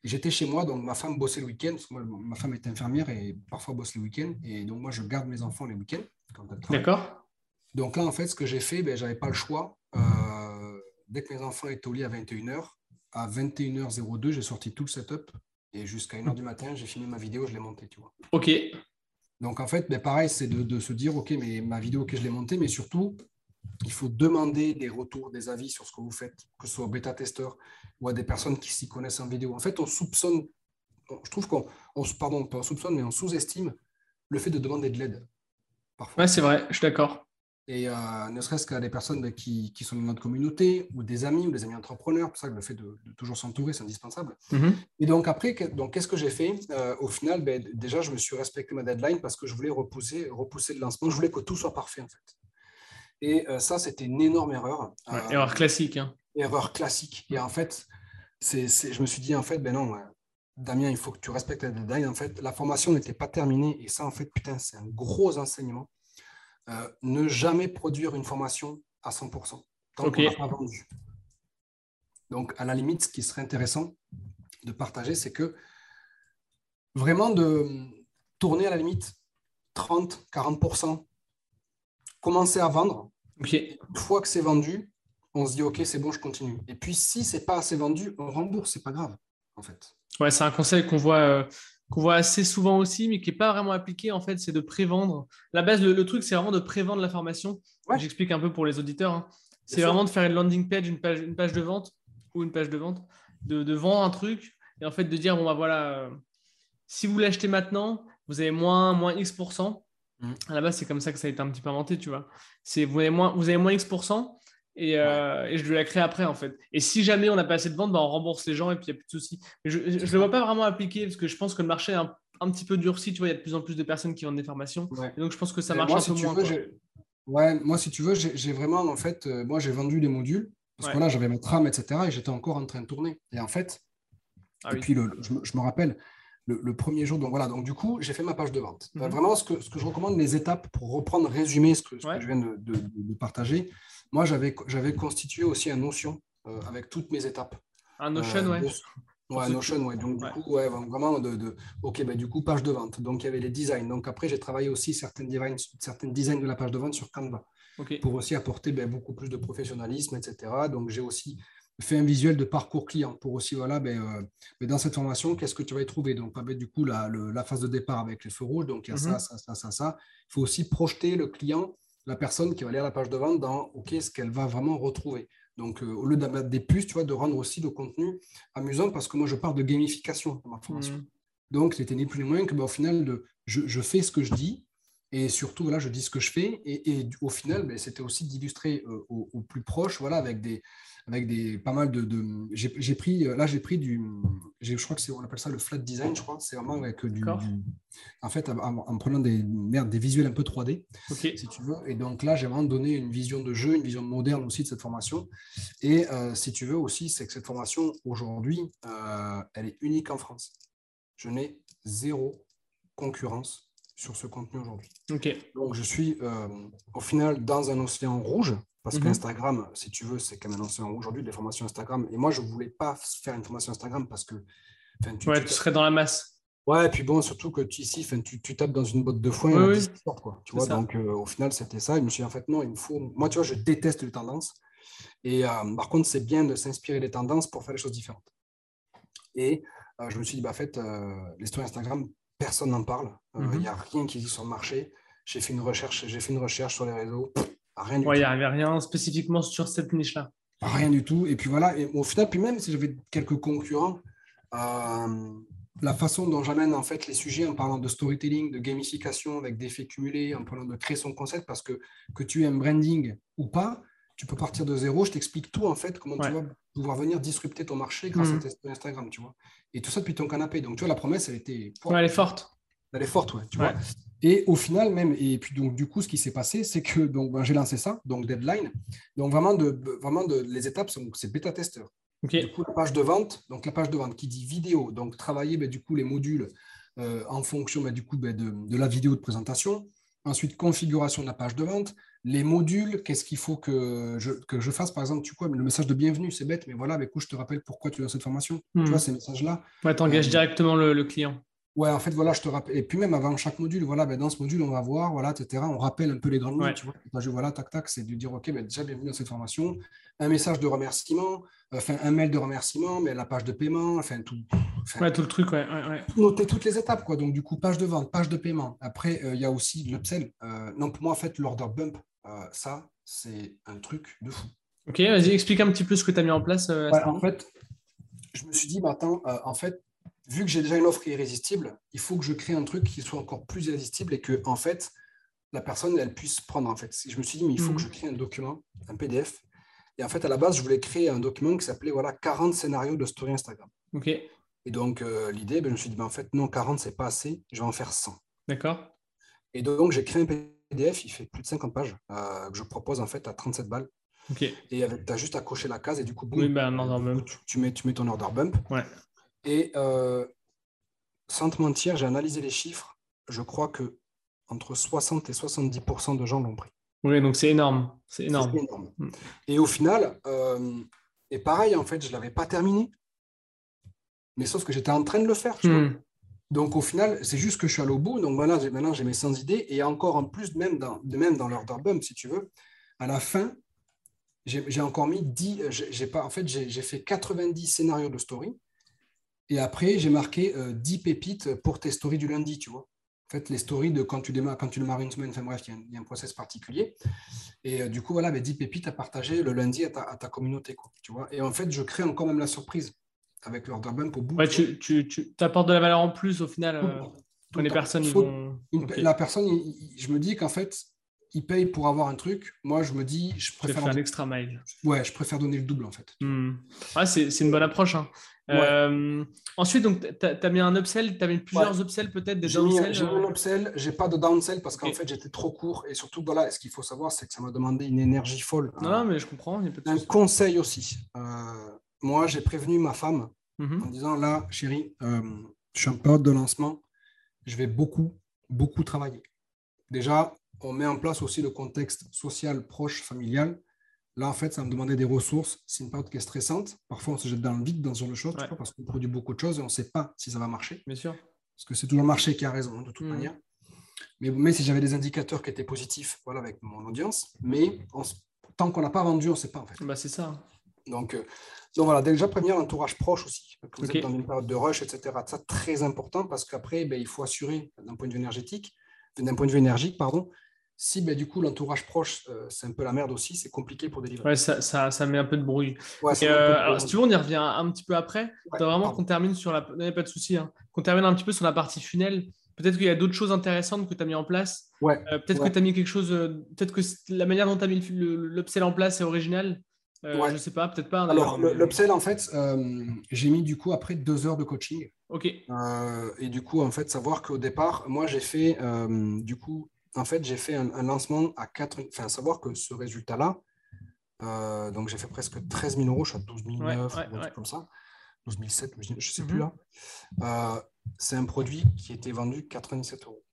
J'étais chez moi, donc ma femme bossait le week-end, parce que ma femme est infirmière et parfois bosse le week-end. Et donc, moi, je garde mes enfants les week-ends. D'accord. Donc là, en fait, ce que j'ai fait, ben, je n'avais pas le choix. Euh, dès que mes enfants étaient au lit à 21h, à 21h02, j'ai sorti tout le setup. Et jusqu'à 1h du matin, j'ai fini ma vidéo, je l'ai montée, tu vois. OK. Donc, en fait, ben, pareil, c'est de, se dire, OK, mais ma vidéo, que je l'ai montée, mais surtout, il faut demander des retours, des avis sur ce que vous faites, que ce soit bêta-testeur ou à des personnes qui s'y connaissent en vidéo. En fait, on soupçonne, je trouve qu'on, pardon, on soupçonne, mais on sous-estime le fait de demander de l'aide. Parfois. C'est vrai, je suis d'accord. Et euh, ne serait-ce qu'à des personnes qui, sont dans notre communauté, ou des amis, ou des amis entrepreneurs, pour ça que le fait de, toujours s'entourer, c'est indispensable. Mm-hmm. Et donc après, qu'est-ce que j'ai fait euh, Au final, ben, déjà, je me suis respecté ma deadline parce que je voulais repousser, repousser le lancement. Je voulais que tout soit parfait, en fait. Et euh, ça, c'était une énorme erreur. erreur classique. Hein. Erreur classique. Et en fait, c'est, je me suis dit, en fait, ben non, Damien, il faut que tu respectes la deadline. En fait, la formation n'était pas terminée. Et ça, en fait, putain, c'est un gros enseignement. Euh, ne jamais produire une formation à 100% tant qu'on n'a pas vendu. Donc, à la limite, ce qui serait intéressant de partager, c'est que vraiment de tourner à la limite 30, 40%, commencer à vendre. Une fois que c'est vendu, on se dit OK, c'est bon, je continue. Et puis si c'est pas assez vendu, on rembourse, c'est pas grave en fait. Ouais, c'est un conseil qu'on voit euh, qu'on voit assez souvent aussi, mais qui n'est pas vraiment appliqué, en fait, c'est de prévendre. La base, le, truc, c'est vraiment de prévendre la formation. J'explique un peu pour les auditeurs. Hein. C'est vraiment de faire une landing page une, page, une page de vente ou une page de vente, de, vendre un truc Et en fait, de dire, bon, bah voilà, si vous l'achetez maintenant, vous avez moins, moins X%. Mm. À la base, c'est comme ça que ça a été un petit peu inventé, tu vois. C'est vous avez moins, vous avez moins X%. Et, euh, et, je dois la créer après en fait. Et si jamais on n'a pas assez de ventes, bah, on rembourse les gens et puis il n'y a plus de soucis. Mais je ne le vois pas vraiment appliquer parce que je pense que le marché est un, petit peu durci. Tu vois, il y a de plus en plus de personnes qui vendent des formations. donc je pense que ça marche un peu moins. ouais, moi, si tu veux, j'ai vraiment en fait, euh, moi j'ai vendu des modules parce que là j'avais ma trame, etc. Et j'étais encore en train de tourner. Et en fait, ah et puis le, je, je, me rappelle, le, premier jour. Donc voilà, donc du coup, j'ai fait ma page de vente. Mhm. Vraiment, ce que, ce que je recommande, les étapes pour reprendre, résumer ce que, ce que je viens de, de, partager. Moi, j'avais constitué aussi un Notion euh, avec toutes mes étapes. Un Notion, euh, ouais. Ouais, Notion, ouais. Donc, du coup, ouais, vraiment, de, de, OK, ben, du coup, page de vente. Donc, il y avait les designs. Donc, après, j'ai travaillé aussi certains designs, designs de la page de vente sur Canva pour aussi apporter ben, beaucoup plus de professionnalisme, etc. Donc, j'ai aussi fait un visuel de parcours client pour aussi, voilà, ben, euh, ben dans cette formation, qu'est-ce que tu vas y trouver? Donc, ben, du coup, la, la, phase de départ avec les feux rouges, donc il y a ça, mhm. ça, ça, ça, ça. Il faut aussi projeter le client, la personne qui va lire la page de vente dans, OK, ce qu'elle va vraiment retrouver. Donc, euh, au lieu d'avoir des puces, tu vois, de rendre aussi le contenu amusant parce que moi, je parle de gamification dans ma formation. Mhm. Donc, c'était ni plus ni moins que, ben, au final, de, je, je, fais ce que je dis, et surtout, là, je dis ce que je fais. Et, et au final, ben, c'était aussi d'illustrer euh, au, au, plus proche, voilà, avec des, avec des, pas mal de. j'ai pris, là, j'ai pris du. Je crois que c'est, on appelle ça le flat design, je crois. C'est vraiment avec du. en fait, en, prenant des, merde, des visuels un peu 3D, si tu veux. Et donc là, j'ai vraiment donné une vision de jeu, une vision moderne aussi de cette formation. Et euh, si tu veux aussi, c'est que cette formation, aujourd'hui, euh, elle est unique en France. Je n'ai zéro concurrence sur ce contenu aujourd'hui. Donc, je suis euh, au final dans un océan rouge parce mhm. qu'Instagram, si tu veux, c'est quand même aujourd'hui des formations Instagram. Et moi, je ne voulais pas faire une formation Instagram parce que. Tu, ouais, tu, serais dans la masse. Ouais, et puis bon, surtout que tu, ici, tu, tu tapes dans une botte de foin et quoi. Tu vois, donc euh, au final, c'était ça. je me suis dit, en fait, non, il me faut. Moi, tu vois, je déteste les tendances. Et euh, par contre, c'est bien de s'inspirer des tendances pour faire des choses différentes. Et euh, je me suis dit, bah, en fait, l'histoire Instagram, personne n'en parle. Il n'y mhm. a rien qui existe sur le marché. J'ai fait une recherche, j'ai fait une recherche sur les réseaux. Rien il n'y avait rien spécifiquement sur cette niche-là. Rien du tout. Et puis voilà, et au final, puis même si j'avais quelques concurrents, euh, la façon dont j'amène en fait les sujets en parlant de storytelling, de gamification avec des faits cumulés, en parlant de créer son concept, parce que que tu aies un branding ou pas, tu peux partir de zéro. Je t'explique tout en fait, comment tu vas pouvoir venir disrupter ton marché grâce à mmh. Instagram, tu vois. Et tout ça depuis ton canapé. Donc tu vois, la promesse, elle était. elle est forte. Elle est forte, ouais, tu vois. Et au final, même, et puis donc du coup, ce qui s'est passé, c'est que donc ben, j'ai lancé ça, donc deadline. Donc vraiment, de, vraiment de, les étapes, c'est bêta testeur. Du coup, la page de vente, donc la page de vente qui dit vidéo, donc travailler ben, du coup les modules euh, en fonction ben, du coup de, de, la vidéo de présentation. Ensuite, configuration de la page de vente, les modules, qu'est-ce qu'il faut que je, que je fasse Par exemple, tu vois, le message de bienvenue, c'est bête, mais voilà, mais coup, je te rappelle pourquoi tu as cette formation. Tu hmm. vois, ces messages-là. Ouais, tu engages euh, directement le client. Ouais, en fait, voilà, je te rappelle. Et puis même avant chaque module, voilà, ben, dans ce module, on va voir, voilà, etc. On rappelle un peu les grandes lignes, tu vois. voilà, tac, tac, c'est de dire, OK, ben, déjà, bienvenue dans cette formation. Un message de remerciement, enfin, un mail de remerciement, mais la page de paiement, enfin, tout. ouais, tout le truc, ouais, ouais, Noter toutes les étapes, quoi. Donc, du coup, page de vente, page de paiement. Après, euh, il y a aussi l'upsell. Euh, non, pour moi, en fait, l'order bump, euh, ça, c'est un truc de fou. Ok, vas-y, explique un petit peu ce que tu as mis en place. en fait, je me suis dit, bah, attends, en fait, vu que j'ai déjà une offre qui est irrésistible, il faut que je crée un truc qui soit encore plus irrésistible et que, en fait, la personne, elle puisse prendre. En fait. Je me suis dit, mais il faut que je mhm. crée un document, un PDF. Et en fait, à la base, je voulais créer un document qui s'appelait voilà, 40 scénarios de story Instagram. OK. Et donc, euh, l'idée, ben, je me suis dit, ben, en fait, non, 40, c'est pas assez, je vais en faire 100. D'accord. Et donc, j'ai créé un PDF, il fait plus de 50 pages, euh, que je propose en fait à 37 balles. OK. Et tu as juste à cocher la case et du coup, oui, ben, tu, mets, tu mets ton order bump. Ouais. Et euh, sans te mentir, j'ai analysé les chiffres. Je crois que entre 60 et 70% de gens l'ont pris. Oui, donc c'est énorme. C'est énorme. Mm. Et au final, euh, et pareil, en fait, je ne l'avais pas terminé. Mais sauf que j'étais en train de le faire. Mm. Donc au final, c'est juste que je suis allé au bout. Donc voilà, maintenant, j'ai mes 100 idées. Et encore en plus, même dans, même dans l'order bump, si tu veux, à la fin, j'ai encore mis 10. J'ai pas, en fait, j'ai fait 90 scénarios de story. Et après, j'ai marqué 10 euh, pépites pour tes stories du lundi, tu vois. En fait, les stories de quand tu démarres, quand tu démarres une semaine, enfin bref, il y, a un process particulier. Et euh, du coup, voilà, 10 ben, pépites à partager le lundi à ta, communauté, quoi, tu vois. Et en fait, je crée encore même la surprise. avec l'order bump au bout. Ouais, tu, tu, tu apportes de la valeur en plus au final. Euh, quand les personnes faut, vont... La personne, je me dis qu'en fait, il paye pour avoir un truc. Moi, je me dis, je préfère. faire l'extra mile. Ouais, je préfère donner le double en fait. Ouais, c'est une bonne approche. Hein. Euh, ensuite, donc, tu as, mis un upsell, tu as mis plusieurs upsells peut-être, des downsell J'ai mis un upsell, j'ai pas de downsell parce qu'en fait j'étais trop court et surtout, voilà, ce qu'il faut savoir, c'est que ça m'a demandé une énergie folle. Non, mais je comprends. un conseil aussi. Euh, moi, j'ai prévenu ma femme mhm. en disant là, chérie, euh, je suis en période de lancement, je vais beaucoup, beaucoup travailler. Déjà, on met en place aussi le contexte social, proche, familial. Là, en fait, ça me demandait des ressources. C'est une période qui est stressante. Parfois, on se jette dans le vide dans ce genre de choses, parce qu'on produit beaucoup de choses et on ne sait pas si ça va marcher. Bien sûr. Parce que c'est toujours le marché qui a raison, hein, de toute mmh. manière. Mais, mais si j'avais des indicateurs qui étaient positifs voilà, avec mon audience, mais tant qu'on n'a pas vendu, on ne sait pas en fait. Bah, c'est ça. Donc, euh, donc voilà, déjà prévenir l'entourage proche aussi. Quand vous êtes dans une période de rush, etc. Ça, très important parce qu'après, ben, il faut assurer d'un point de vue énergétique, d'un point de vue énergique, pardon, si ben, du coup l'entourage proche, euh, c'est un peu la merde aussi, c'est compliqué pour délivrer. Ouais, ça, ça, ça, met un peu de bruit. Euh, alors, si tu veux, on y revient un petit peu après. Ouais, vraiment qu'on termine sur la. Non, pas de souci. Hein. Qu'on termine un petit peu sur la partie funnel. Peut-être qu'il y a d'autres choses intéressantes que tu as mis en place. Ouais. Euh, peut-être que tu as mis quelque chose. peut-être que la manière dont tu as mis l'upsell en place est original. Euh, je ne sais pas, peut-être pas. Alors, l'upsell, en fait, j'ai mis du coup après deux heures de coaching. Ok. et du coup, en fait, savoir qu'au départ, moi, j'ai fait du coup en fait, j'ai fait un, lancement à 4, enfin, savoir que ce résultat-là, euh, donc j'ai fait presque 13 000 euros, je suis à 12 009, comme ça, 12 007, je ne sais plus mhm. là. Euh, c'est un produit qui était vendu 97 euros.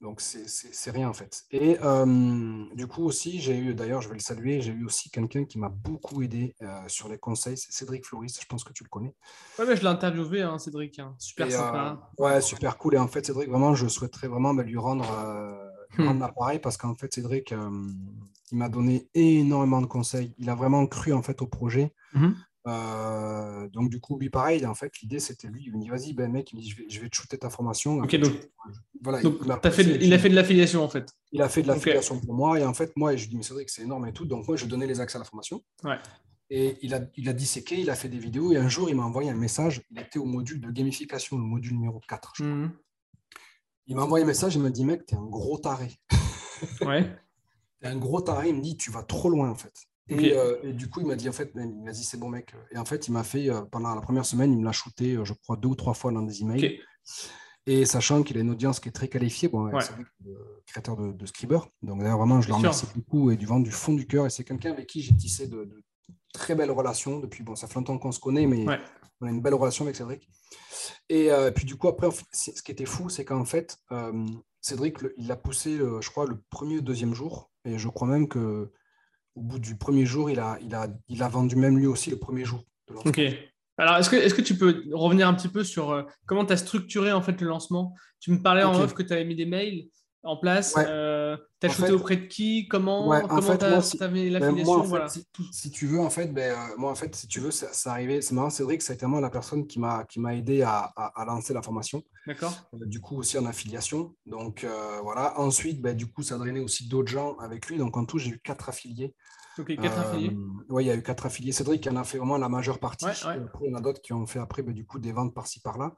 Donc, c'est rien en fait. Et euh, du coup aussi, j'ai eu, d'ailleurs, je vais le saluer, j'ai eu aussi quelqu'un qui m'a beaucoup aidé euh, sur les conseils, c'est Cédric Floris, je pense que tu le connais. Ouais, mais je l'ai interviewé, hein, Cédric, hein. super sympa. Euh, ouais, super cool. Et en fait, Cédric, vraiment, je souhaiterais vraiment bah, lui rendre, hmm. rendre l'appareil parce qu'en fait, Cédric, il m'a donné énormément de conseils. Il a vraiment cru en fait au projet. Mhm. Euh, donc, du coup, lui, pareil, en fait, l'idée, c'était lui, il me dit, vas-y, ben, mec, il me dit, je vais, je vais te shooter ta formation. Ok, donc, voilà, il, a fait, il, a fait, de l'affiliation, en fait. Il a fait de l'affiliation pour moi. Et en fait, moi, je lui dis, mais c'est vrai que c'est énorme et tout. Donc, moi, je donnais les accès à la formation. Ouais. Et il a, il a disséqué, il a fait des vidéos. Et un jour, il m'a envoyé un message. Il était au module de gamification, le module numéro 4, je crois. Mhm. Il m'a envoyé un message. Il m'a dit, mec, t'es un gros taré. Ouais. t'es un gros taré. Il me dit, tu vas trop loin, en fait. Euh, et, du coup, il m'a dit, en fait, il m'a dit, c'est bon, mec. Et en fait, il m'a fait, euh, pendant la première semaine, il me l'a shooté, euh, je crois, deux ou trois fois dans des emails. Et sachant qu'il a une audience qui est très qualifiée, bon, c'est le créateur de, de Scriber. Donc, d'ailleurs, vraiment, je le remercie beaucoup et du vent du fond du cœur. Et c'est quelqu'un avec qui j'ai tissé de, très belles relations depuis, bon, ça fait longtemps qu'on se connaît, mais on a une belle relation avec Cédric. Et puis, du coup, après, ce qui était fou, c'est qu'en fait, Cédric, il l'a poussé, je crois, le premier ou deuxième jour. Et je crois même que au bout du premier jour, il a, il a, il a vendu même lui aussi le premier jour. De ok. Alors, est-ce que, est que tu peux revenir un petit peu sur euh, comment tu as structuré en fait le lancement? Tu me parlais en off que tu avais mis des mails en place. Euh, tu as shooté auprès de qui Comment Comment tu as, mis l'affiliation voilà. si, tu veux, en fait, ben, euh, moi, en fait, si tu veux, ça, ça arrivait. C'est marrant, Cédric, c'est vraiment la personne qui m'a aidé à, à, lancer la formation. D'accord. Euh, du coup, aussi en affiliation. Donc, voilà. Ensuite, ben, du coup, ça a drainé aussi d'autres gens avec lui. Donc, en tout, j'ai eu quatre affiliés. Ok, quatre affiliés. Oui, il y a eu quatre affiliés. Cédric en a fait vraiment la majeure partie. Après, il y en a d'autres qui ont fait après, ben, du coup, des ventes par-ci, par-là.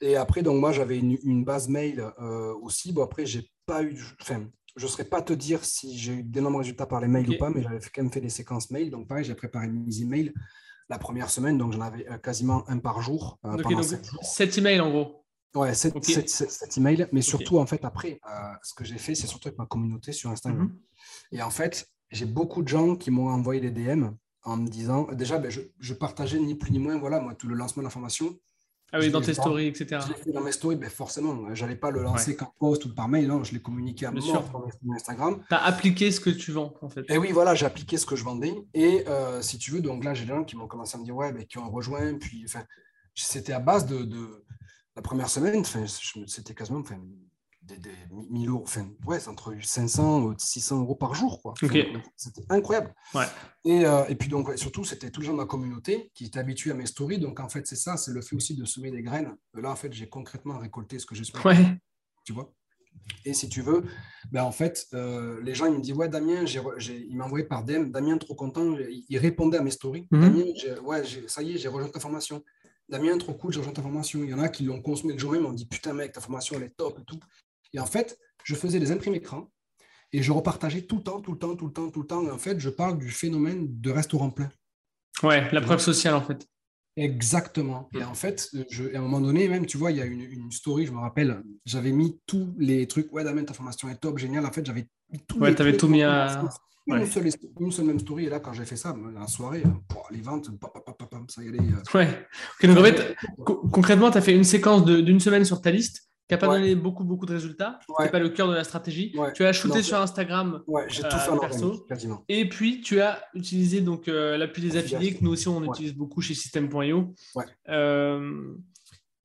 Et après, donc moi, j'avais une, base mail euh, aussi. Bon, après, j'ai pas eu. Enfin, je ne saurais pas te dire si j'ai eu d'énormes résultats par les mails ou pas, mais j'avais quand même fait des séquences mails. Donc, pareil, j'ai préparé mes emails la première semaine. Donc, j'en avais euh, quasiment un par jour. Euh, donc, 7 emails en gros. Ouais, 7, emails. Mais surtout, en fait, après, ce que j'ai fait, c'est surtout avec ma communauté sur Instagram. Mhm. Et en fait, j'ai beaucoup de gens qui m'ont envoyé des DM en me disant, déjà, ben, je, je, partageais ni plus ni moins, voilà, moi, tout le lancement de la formation. Ah oui, dans tes stories, etc. Fait dans mes stories, ben forcément, je n'allais pas le lancer qu'en post ou par mail, non, je l'ai communiqué à mort sur Instagram. Tu as appliqué ce que tu vends, en fait. Et oui, voilà, j'ai appliqué ce que je vendais. Et euh, si tu veux, donc là, j'ai des gens qui m'ont commencé à me dire, ouais, mais qui ont rejoint. Puis, enfin, c'était à base de, de, la première semaine, c'était quasiment, des, des 1000 euros, enfin, ouais, c'est entre 500 et 600 euros par jour, quoi. C'était incroyable. Ouais. Et, euh, et, puis, donc, surtout, c'était tout le gens de ma communauté qui étaient habitués à mes stories. Donc, en fait, c'est ça, c'est le fait aussi de semer des graines. Là, en fait, j'ai concrètement récolté ce que j'ai semé. Ouais. Tu vois? Et si tu veux, ben en fait, euh, les gens ils me disent Ouais, Damien, il m'a envoyé par DM. Damien, trop content. Il, répondait à mes stories. Mhm. Damien, ouais, ça y est, j'ai rejoint ta formation. Damien, trop cool, j'ai rejoint ta formation. Il y en a qui l'ont consommé le jour même, m'ont dit Putain, mec, ta formation, elle est top et tout. Et en fait, je faisais des imprimés écran et je repartageais tout le temps, tout le temps, tout le temps, tout le temps. Et en fait, je parle du phénomène de restaurant plein. Ouais, la preuve sociale, en fait. Exactement. Et en fait, je, à un moment donné, même, tu vois, il y a une, story, je me rappelle, j'avais mis tous les trucs. Ouais, Damien, ta formation est top, génial. En fait, j'avais mis tout. Ouais, tu avais tout mis à. Une, seule, une, seule, même story. Et là, quand j'ai fait ça, la soirée, pour les ventes, ça y allait. Euh. Ouais. donc, en fait, concrètement, tu as fait une séquence d'une semaine sur ta liste qui n'a pas donné beaucoup, beaucoup de résultats. Ce n'est pas le cœur de la stratégie. Tu as shooté sur Instagram j'ai tout fait en perso. quasiment. Et puis, tu as utilisé donc euh, l'appui des affiliés, que nous aussi, on utilise beaucoup chez System.io. Euh,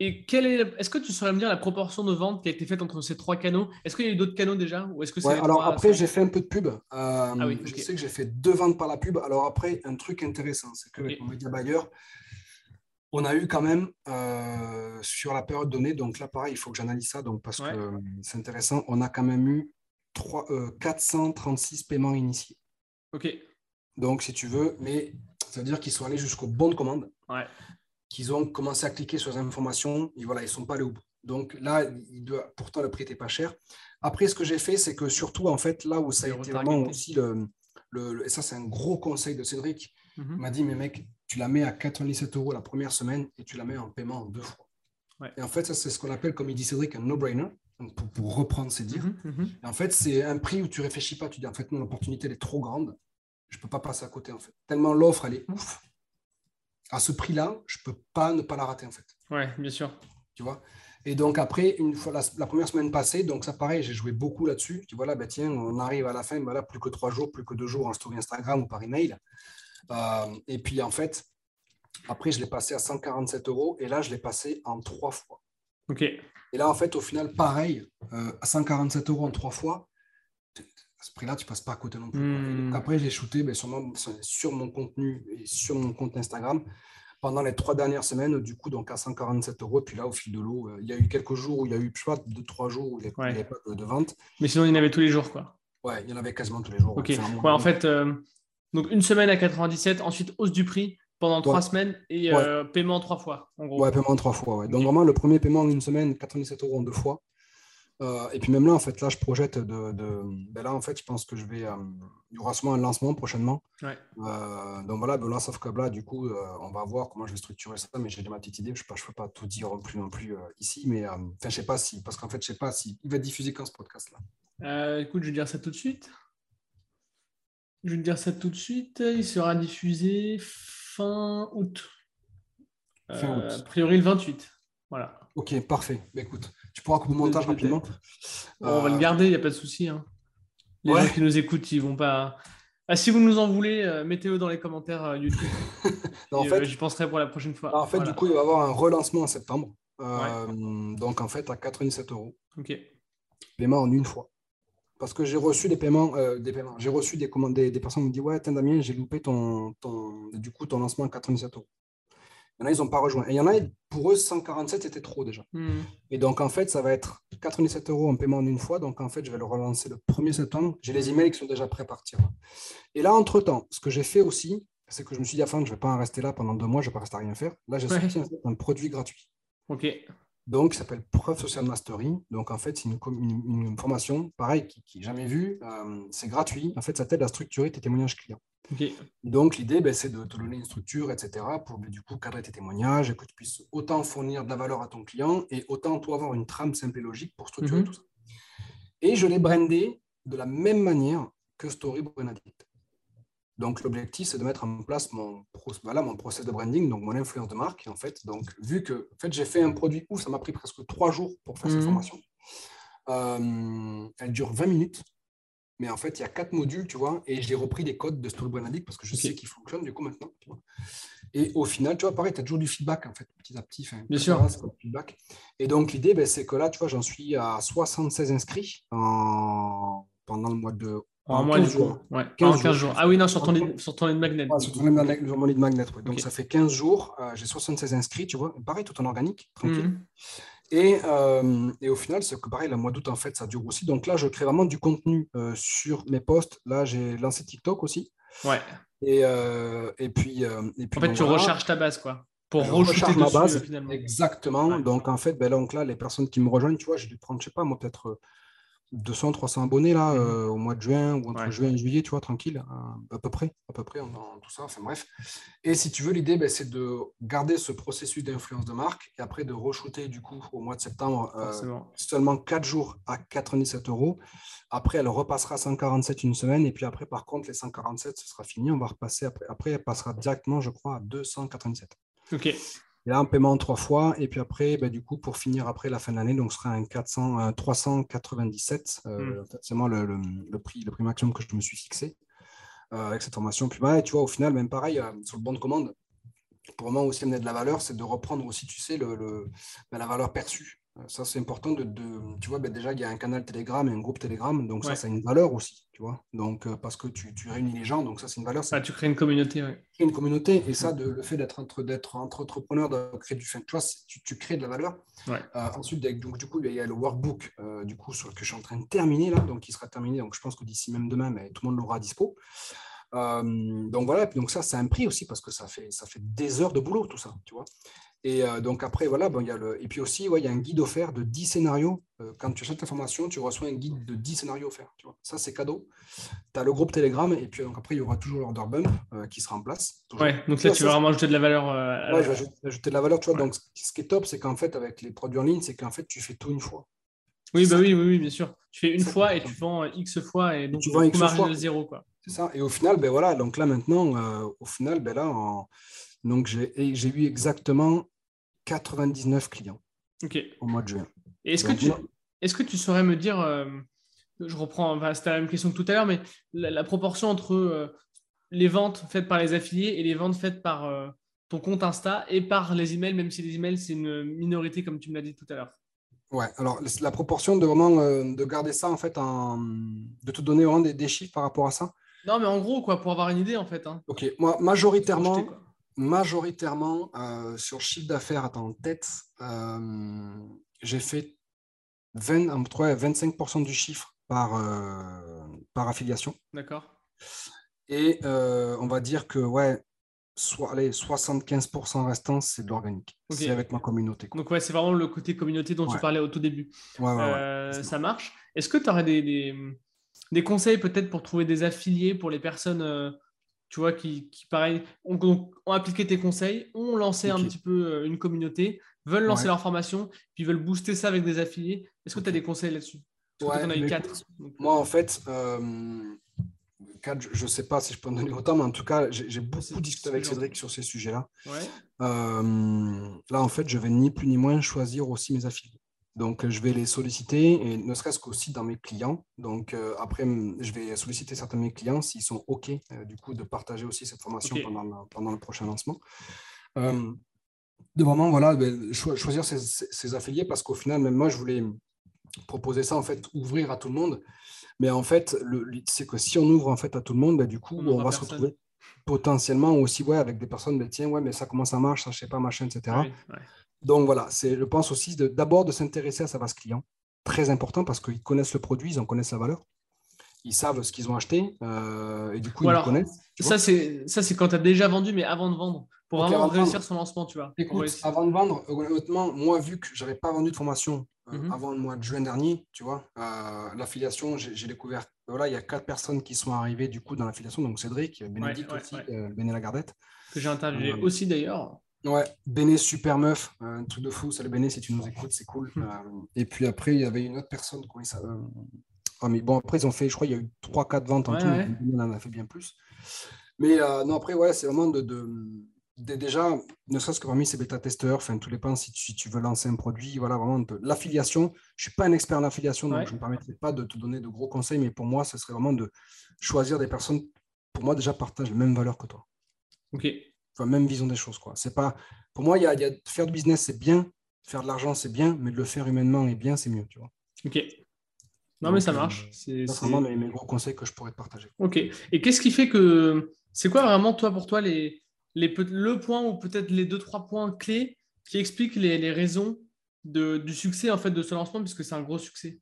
et quel est, est-ce que tu saurais me dire la proportion de ventes qui a été faite entre ces trois canaux? Est-ce qu'il y a eu d'autres canaux déjà? Ou est-ce que Alors après, j'ai fait un peu de pub. Euh, ah je sais que j'ai fait deux ventes par la pub. Alors après, un truc intéressant, c'est que okay. mon média buyer, on a eu quand même euh, sur la période donnée, donc là pareil, il faut que j'analyse ça donc, parce que euh, c'est intéressant, on a quand même eu 3, 436 euh, paiements initiés. Ok. Donc si tu veux, mais ça veut dire qu'ils sont allés jusqu'au bon de commande, ouais. qu'ils ont commencé à cliquer sur les informations, et voilà, ils ne sont pas allés au bout. Donc là, il doit, pourtant le prix n'était pas cher. Après, ce que j'ai fait, c'est que surtout, en fait, là où ça a été vraiment aussi le, le, et ça c'est un gros conseil de Cédric, il mhm. m'a dit, mais mec, tu la mets à 97 euros la première semaine et tu la mets en paiement en deux fois. Et en fait, ça, c'est ce qu'on appelle, comme il dit Cédric, un no-brainer, pour, reprendre ses dires. Mhm, mhm. en fait, c'est un prix où tu réfléchis pas, tu dis, en fait, non, l'opportunité, elle est trop grande, je ne peux pas passer à côté, en fait. Tellement l'offre, elle est ouf. À ce prix-là, je ne peux pas ne pas la rater, en fait. Ouais, bien sûr. Tu vois? Et donc après, une fois la, première semaine passée, donc ça pareil, j'ai joué beaucoup là-dessus. Tu vois là, bah, tiens, on arrive à la fin, voilà, plus que trois jours, plus que deux jours en story Instagram ou par email. Euh, et puis en fait, après, je l'ai passé à 147 euros et là, je l'ai passé en trois fois. OK. Et là, en fait, au final, pareil, euh, à 147 euros en trois fois, à ce prix-là, tu passes pas à côté non plus. Hmm. après, j'ai shooté sur, sur mon contenu et sur mon compte Instagram pendant les trois dernières semaines, du coup, donc à 147 euros. Puis là, au fil de l'eau, euh, il y a eu quelques jours où il y a eu, je sais pas, deux, trois jours où il n'y avait, pas de, vente. Mais sinon, il y en avait tous les jours, quoi. Ouais, il y en avait quasiment tous les jours. Ok. en fait, donc une semaine à 97, ensuite hausse du prix pendant trois semaines et euh, paiement trois fois. En gros. Ouais, paiement trois fois. Ouais. Donc vraiment, le premier paiement en une semaine, 97 euros en deux fois. Euh, et puis même là, en fait, là, je projette de. Ben là, en fait, je pense que je vais. Euh, il y aura sûrement un lancement prochainement. donc voilà, ben là, sauf que là, du coup, on va voir comment je vais structurer ça, mais j'ai déjà ma petite idée. Je ne peux, pas tout dire plus non plus ici, mais enfin, je ne sais pas si, parce qu'en fait, je ne sais pas si il va être diffusé quand ce podcast-là. écoute, je vais dire ça tout de suite. Je vais te dire ça tout de suite. Il sera diffusé fin août. Fin août. Euh, a priori le 28. Voilà. Ok, parfait. Bah, écoute, tu pourras couper le montage rapidement. on va le garder, il n'y a pas de souci. Hein. Les gens qui nous écoutent, ils vont pas. Ah, si vous nous en voulez, euh, mettez-le dans les commentaires euh, YouTube. en fait, j'y penserai pour la prochaine fois. En fait, du coup, il va y avoir un relancement en septembre. Donc, en fait, à 97 euros. Ok. Paiement en une fois. Parce que j'ai reçu des paiements, euh, des paiements. J'ai reçu des, commandes, des, personnes qui me disent Ouais, tiens, Damien, j'ai loupé ton, ton, du coup, ton lancement à 97 euros. Il y en a, ils n'ont pas rejoint. Et il y en a, pour eux, 147, c'était trop déjà. Hmm. Et donc, en fait, ça va être 97 euros en paiement en une fois. Donc, en fait, je vais le relancer le 1er septembre. J'ai les emails qui sont déjà prêts à partir. Et là, entre-temps, ce que j'ai fait aussi, c'est que je me suis dit, enfin, je ne vais pas en rester là pendant deux mois, je ne vais pas rester à rien faire. Là, j'ai sorti un produit gratuit. OK donc, qui s'appelle Preuve Social Mastery. Donc, en fait, c'est une, formation, pareil, qui n'est jamais vue. Euh, c'est gratuit. En fait, ça t'aide à structurer tes témoignages clients. Donc, l'idée, ben, c'est de te donner une structure, etc., pour ben, du coup cadrer tes témoignages et que tu puisses autant fournir de la valeur à ton client et autant, toi, avoir une trame simple et logique pour structurer mhm. tout ça. Et je l'ai brandé de la même manière que Story Brand donc, l'objectif, c'est de mettre en place mon, voilà, mon process de branding, donc mon influence de marque. En fait, donc, vu que en fait, j'ai fait un produit où ça m'a pris presque trois jours pour faire cette mhm. formation. Euh, elle dure 20 minutes, mais en fait, il y a quatre modules, tu vois, et j'ai repris des codes de Story Branding parce que je sais qu'ils fonctionnent du coup maintenant. Et au final, tu vois, pareil, tu as toujours du feedback, en fait, petit à petit. Bien sûr. Feedback. Et donc, l'idée, ben, c'est que là, tu vois, j'en suis à 76 inscrits en... pendant le mois de en moins 15 jours. Ouais. 15, 15 jours. Ah oui, non, sur ton, lead, sur ton lead magnet. sur, ton lead, mon lead magnet. Donc, ça fait 15 jours. Euh, j'ai 76 inscrits, tu vois. Pareil, tout en organique, tranquille. Mhm. Et, euh, et, au final, c'est que pareil, le mois d'août, en fait, ça dure aussi. Donc là, je crée vraiment du contenu euh, sur mes posts. Là, j'ai lancé TikTok aussi. Ouais. Et, et, puis, et puis. En fait, tu recharges ta base, quoi. Pour recharger ma base. Finalement. Exactement. Donc, en fait, ben, donc là, les personnes qui me rejoignent, tu vois, j'ai dû prendre, je sais pas, moi, peut-être 200, 300 abonnés là, mhm. euh, au mois de juin ou entre juin et juillet, tu vois, tranquille, à, peu près, à peu près, dans tout ça, enfin bref. Et si tu veux, l'idée, ben, c'est de garder ce processus d'influence de marque et après de re-shooter du coup au mois de septembre euh, seulement 4 jours à 97 euros. Après, elle repassera à 147 une semaine et puis après, par contre, les 147, ce sera fini. On va repasser après. Après, elle passera directement, je crois, à 297. Ok. Et là, un paiement en trois fois. Et puis après, bah, du coup, pour finir après la fin de l'année, donc ce sera un, 400, 397. Euh, hmm. C'est moi le, le, prix, le prix maximum que je me suis fixé euh, avec cette formation. Puis bah, tu vois, au final, même pareil, euh, sur le bon de commande, pour moi aussi amener de la valeur, c'est de reprendre aussi, tu sais, le, bah, la valeur perçue. Euh, ça, c'est important de, Tu vois, ben déjà, il y a un canal Telegram et un groupe Telegram. Donc, ça, ça a une valeur aussi. Tu vois donc, euh, parce que tu, tu, réunis les gens. Donc, ça, c'est une valeur. Ah, tu crées une communauté. Ouais. Une communauté. Et ça, de, le fait d'être entre, entre entrepreneur, de créer du. Tu vois, tu, tu crées de la valeur. Ouais. Euh, ensuite, donc, du coup, il y a le workbook du coup, sur, que je suis en train de terminer là. Donc, il sera terminé. Donc, je pense que d'ici même demain, mais tout le monde l'aura à dispo. donc, voilà. donc, ça, c'est un prix aussi parce que ça fait, ça fait des heures de boulot, tout ça. Tu vois et euh, donc après, voilà, bon, y a le... et puis aussi, ouais, il y a un guide offert de 10 scénarios. Euh, quand tu achètes ta formation, tu reçois un guide de 10 scénarios offerts. Tu vois. Ça, c'est cadeau. Tu as le groupe Telegram, et puis donc, après, il y aura toujours l'order bump euh, qui sera en place. Ouais, donc là, tu vas vraiment ajouter de la valeur. ouais, je vais ajouter, de la valeur. Tu vois. Donc, ce qui est top, c'est qu'en fait, avec les produits en ligne, c'est qu'en fait, tu fais tout une fois. Oui, bah oui, oui, oui, bien sûr. Tu fais une fois et tu vends X fois, et donc tu vends X fois. de zéro. C'est ça. Et au final, ben voilà, donc là, maintenant, au final, ben là, donc j'ai eu exactement 99 clients au mois de juin. Est-ce que, tu, est que tu saurais me dire, euh, je reprends, c'était la même question que tout à l'heure, mais la, proportion entre euh, les ventes faites par les affiliés et les ventes faites par euh, ton compte Insta et par les emails, même si les emails, c'est une minorité, comme tu me l'as dit tout à l'heure? Ouais, alors la proportion de vraiment de garder ça, en fait, en, de te donner vraiment des, chiffres par rapport à ça? Non, mais en gros, quoi, pour avoir une idée, en fait. Hein. Ok, moi, majoritairement, majoritairement, euh, sur chiffre d'affaires en tête, euh, j'ai fait 20, 25% du chiffre par, euh, par affiliation. D'accord. Et on va dire que ouais, soit, allez, 75% restant, c'est de l'organique. C'est avec ma communauté. Donc, ouais, c'est vraiment le côté communauté dont tu parlais au tout début. ça marche. Est-ce que tu aurais des, des, des conseils peut-être pour trouver des affiliés pour les personnes tu vois, qui, qui pareil, ont, appliqué tes conseils, ont lancé un petit peu euh, une communauté, veulent lancer leur formation, puis veulent booster ça avec des affiliés. Est-ce que tu as des conseils là-dessus? Ouais, eu quatre. Moi, en fait, euh, quatre, je ne sais pas si je peux en donner autant, mais en tout cas, j'ai beaucoup discuté avec Cédric sur ces sujets-là. Euh, là, en fait, je vais ni plus ni moins choisir aussi mes affiliés. Donc, je vais les solliciter, et ne serait-ce qu'aussi dans mes clients. Donc, euh, après, je vais solliciter certains de mes clients s'ils sont OK, euh, du coup, de partager aussi cette formation pendant, pendant, le prochain lancement. Euh, de vraiment, voilà, ben, choisir ces, affiliés parce qu'au final, même moi, je voulais proposer ça, en fait, ouvrir à tout le monde. Mais en fait, c'est que si on ouvre en fait à tout le monde, ben, du coup, on, va se retrouver potentiellement aussi ouais, avec des personnes, ben, tiens, ouais, mais ça, comment ça marche, ça, je sais pas, machin, etc. Donc voilà, c'est, je pense aussi d'abord de, s'intéresser à sa base client. Très important parce qu'ils connaissent le produit, ils en connaissent la valeur. Ils savent ce qu'ils ont acheté euh, et du coup, ils le connaissent. Ça, c'est, ça, c'est quand tu as déjà vendu, mais avant de vendre. Pour vraiment réussir son lancement, tu vois. avant de vendre, honnêtement, moi, vu que je n'avais pas vendu de formation euh, mhm. avant le mois de juin dernier, tu vois, euh, l'affiliation, j'ai, découvert, voilà, il y a quatre personnes qui sont arrivées du coup dans l'affiliation. Donc Cédric, Bénédicte aussi, Béné Lagardette. Que j'ai interviewé aussi d'ailleurs. Ouais, Béné, super meuf, un truc de fou. Salut Béné, si tu nous écoutes, c'est cool. Hmm. Euh, et puis après, il y avait une autre personne. Quoi, ça, euh, ah, mais bon, après, ils ont fait, je crois, il y a eu 3-4 ventes en tout. On en a fait bien plus. Mais euh, non, après, ouais, c'est vraiment de, de, déjà, ne serait-ce que parmi ces bêta-testeurs, enfin, tous les pans, si tu, si tu, veux lancer un produit, voilà, vraiment, l'affiliation. Je ne suis pas un expert en affiliation, donc je ne me permettrai pas de te donner de gros conseils, mais pour moi, ce serait vraiment de choisir des personnes, pour moi, déjà, partagent les mêmes valeurs que toi. Ok même vision des choses. Quoi. C'est pas, pour moi, il y a, faire du business, c'est bien, faire de l'argent, c'est bien, mais de le faire humainement et bien, c'est mieux. Tu vois. Ok. Non, mais ça euh, marche. C'est vraiment mes, gros conseils que je pourrais te partager. Ok. Et qu'est-ce qui fait que. C'est quoi vraiment, toi, pour toi, les, les, le point ou peut-être les deux, trois points clés qui expliquent les, les raisons de, du succès en fait de ce lancement puisque c'est un gros succès?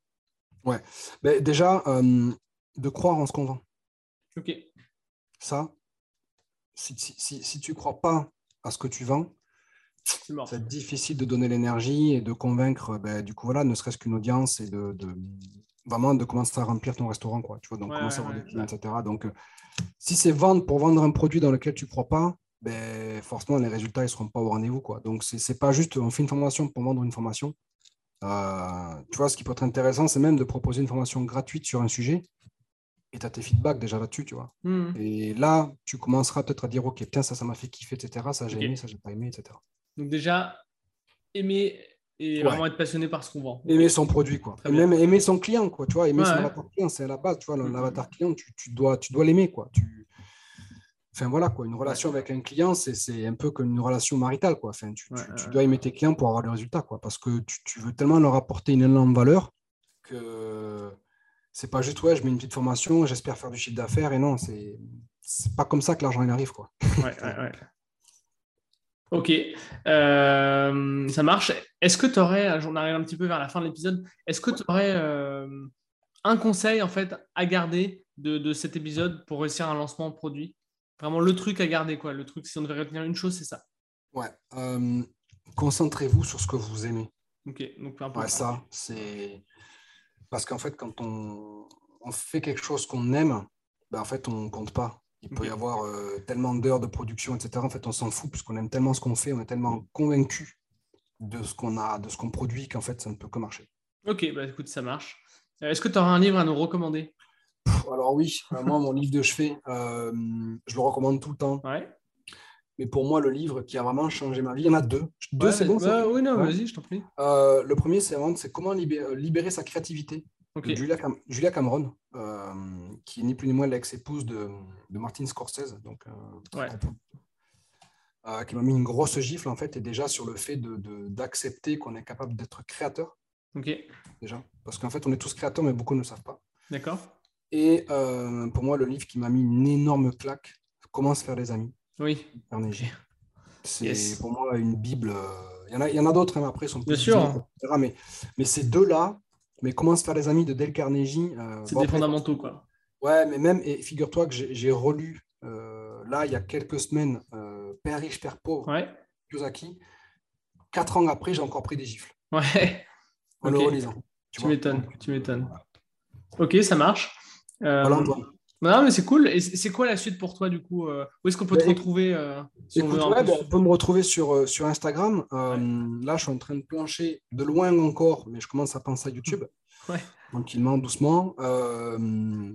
Ouais. Ben, déjà, euh, de croire en ce qu'on vend. Ok. Ça, si, si, si, tu ne crois pas à ce que tu vends, c'est difficile de donner l'énergie et de convaincre, ben, du coup, voilà, ne serait-ce qu'une audience et de, de, vraiment de commencer à remplir ton restaurant, quoi. Tu vois, donc commencer à vendre des etc. Donc, euh, si c'est vendre pour vendre un produit dans lequel tu ne crois pas, ben, forcément, les résultats ne seront pas au rendez-vous, quoi. Donc, ce n'est pas juste on fait une formation pour vendre une formation. Euh, tu vois, ce qui peut être intéressant, c'est même de proposer une formation gratuite sur un sujet et tu as tes feedbacks déjà là-dessus, tu vois. Mmh. Et là, tu commenceras peut-être à dire, OK, putain, ça, ça m'a fait kiffer, etc. Ça, j'ai aimé, ça, j'ai pas aimé, etc. Donc déjà, aimer et vraiment être passionné par ce qu'on vend. Aimer son produit, quoi. Et même aimer son client, quoi. Tu vois, aimer son avatar client, c'est à la base, tu vois, mmh, l'avatar mmh. client, tu, tu, dois, tu dois l'aimer, quoi. Tu... Enfin voilà, quoi. Une relation avec un client, c'est un peu comme une relation maritale, quoi. Enfin, tu, tu, dois aimer tes clients pour avoir le résultat, quoi. Parce que tu, veux tellement leur apporter une énorme valeur que c'est pas juste, ouais, je mets une petite formation, j'espère faire du chiffre d'affaires. Et non, c'est pas comme ça que l'argent il arrive, quoi. Ouais, ouais, ouais. Ok, euh, ça marche. Est-ce que tu aurais, on arrive un petit peu vers la fin de l'épisode, est-ce que tu aurais euh, un conseil en fait à garder de, de, cet épisode pour réussir un lancement produit? Vraiment le truc à garder, quoi. Le truc, si on devait retenir une chose, c'est ça. Ouais. Euh, concentrez-vous sur ce que vous aimez. Ok, donc peu importe. Ouais, ça, c'est. Parce qu'en fait, quand on, on, fait quelque chose qu'on aime, ben, en fait, on ne compte pas. Il peut y avoir euh, tellement d'heures de production, etc. En fait, on s'en fout puisqu'on aime tellement ce qu'on fait, on est tellement convaincu de ce qu'on a, de ce qu'on produit qu'en fait, ça ne peut que marcher. Ok, bah écoute, ça marche. Euh, est-ce que tu auras un livre à nous recommander? Alors oui, euh, moi, mon livre de chevet, je le recommande tout le temps. Ouais. Mais pour moi, le livre qui a vraiment changé ma vie, il y en a deux. Deux, c'est bon bah, Oui, non, vas-y, je t'en prie. le premier, c'est c'est comment libérer sa créativité. Julia, Cameron, euh, qui est ni plus ni moins l'ex-épouse de, de, Martin Scorsese, donc, euh, euh, qui m'a mis une grosse gifle en fait, et déjà sur le fait d'accepter de, qu'on est capable d'être créateur. Ok. Déjà, parce qu'en fait, on est tous créateurs, mais beaucoup ne le savent pas. D'accord. Et pour moi, le livre qui m'a mis une énorme claque, Comment se faire des amis. Oui. C'est pour moi une bible. Il y en a, y en a d'autres hein, après, sont plus Bien sûr. mais, mais ces deux-là, mais comment se faire des amis de Dale Carnegie euh, C'est des fondamentaux, quoi. Ouais, mais même, et figure-toi que j'ai relu, euh, là, il y a quelques semaines, euh, Père riche, Père pauvre, ouais. Kiyosaki. Quatre ans après, j'ai encore pris des gifles. Ouais. En le relisant. Tu, m'étonnes, tu m'étonnes. Ok, ça marche. Voilà, non, mais c'est cool. Et c'est quoi la suite pour toi, du coup Où est-ce qu'on peut te ben, retrouver si on, ben, on, peut me retrouver sur, sur Instagram. Là, je suis en train de plancher de loin encore, mais je commence à penser à YouTube. Ouais tranquillement, doucement. Euh,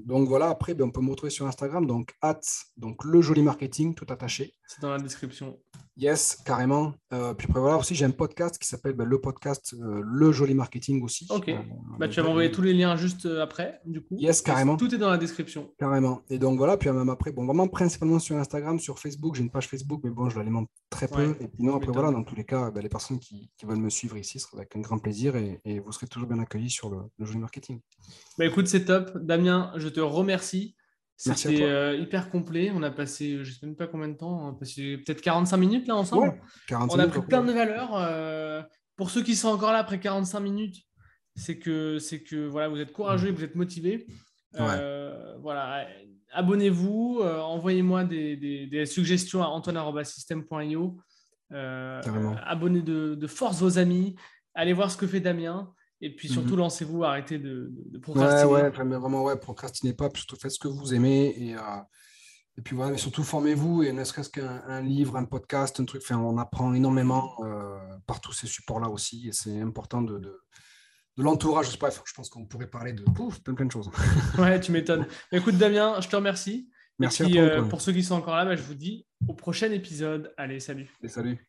donc voilà, après, ben, on peut me retrouver sur Instagram, donc at, donc le joli marketing, tout attaché. C'est dans la description. Yes, carrément. Euh, puis après, voilà, aussi, j'ai un podcast qui s'appelle ben, le podcast euh, Le Joli Marketing aussi. Ok. bah, tu vas m'envoyer tous les liens juste après, du coup. Yes, carrément. Tout est dans la description. Carrément. Et donc voilà, puis même après, bon, vraiment principalement sur Instagram, sur Facebook, j'ai une page Facebook, mais bon, je l'alimente très peu. et puis non, après, voilà, dans tous les cas, ben, les personnes qui, qui, veulent me suivre ici, ce sera avec un grand plaisir et, et vous serez toujours bien accueillis sur le, le Joli Marketing. Bah, écoute, c'est top. Damien, je te remercie. C'était euh, hyper complet. On a passé, je ne sais même pas combien de temps, on a passé peut-être 45 minutes là ensemble. on a pris plein de valeurs. Euh, pour ceux qui sont encore là après 45 minutes, c'est que, c'est que voilà, vous êtes courageux et vous êtes motivés. Euh, voilà, abonnez-vous, envoyez-moi des, suggestions à antoine.system.io. abonnez de, de, force vos amis, allez voir ce que fait Damien. Et puis surtout, mhm. lancez-vous, arrêtez de, procrastiner. Ouais, ouais, mais vraiment, ouais, procrastinez pas, surtout faites ce que vous aimez. Et, euh, et puis voilà, mais surtout formez-vous, et ne serait-ce qu'un livre, un podcast, un truc, enfin, on apprend énormément euh, par tous ces supports-là aussi. Et c'est important de, de, l'entourage. Je, je pense qu'on pourrait parler de pouf, plein, plein de choses. ouais, tu m'étonnes. Écoute, Damien, je te remercie. Merci puis, à toi. Euh, pour ceux qui sont encore là, bah, je vous dis au prochain épisode. Allez, salut. Et salut.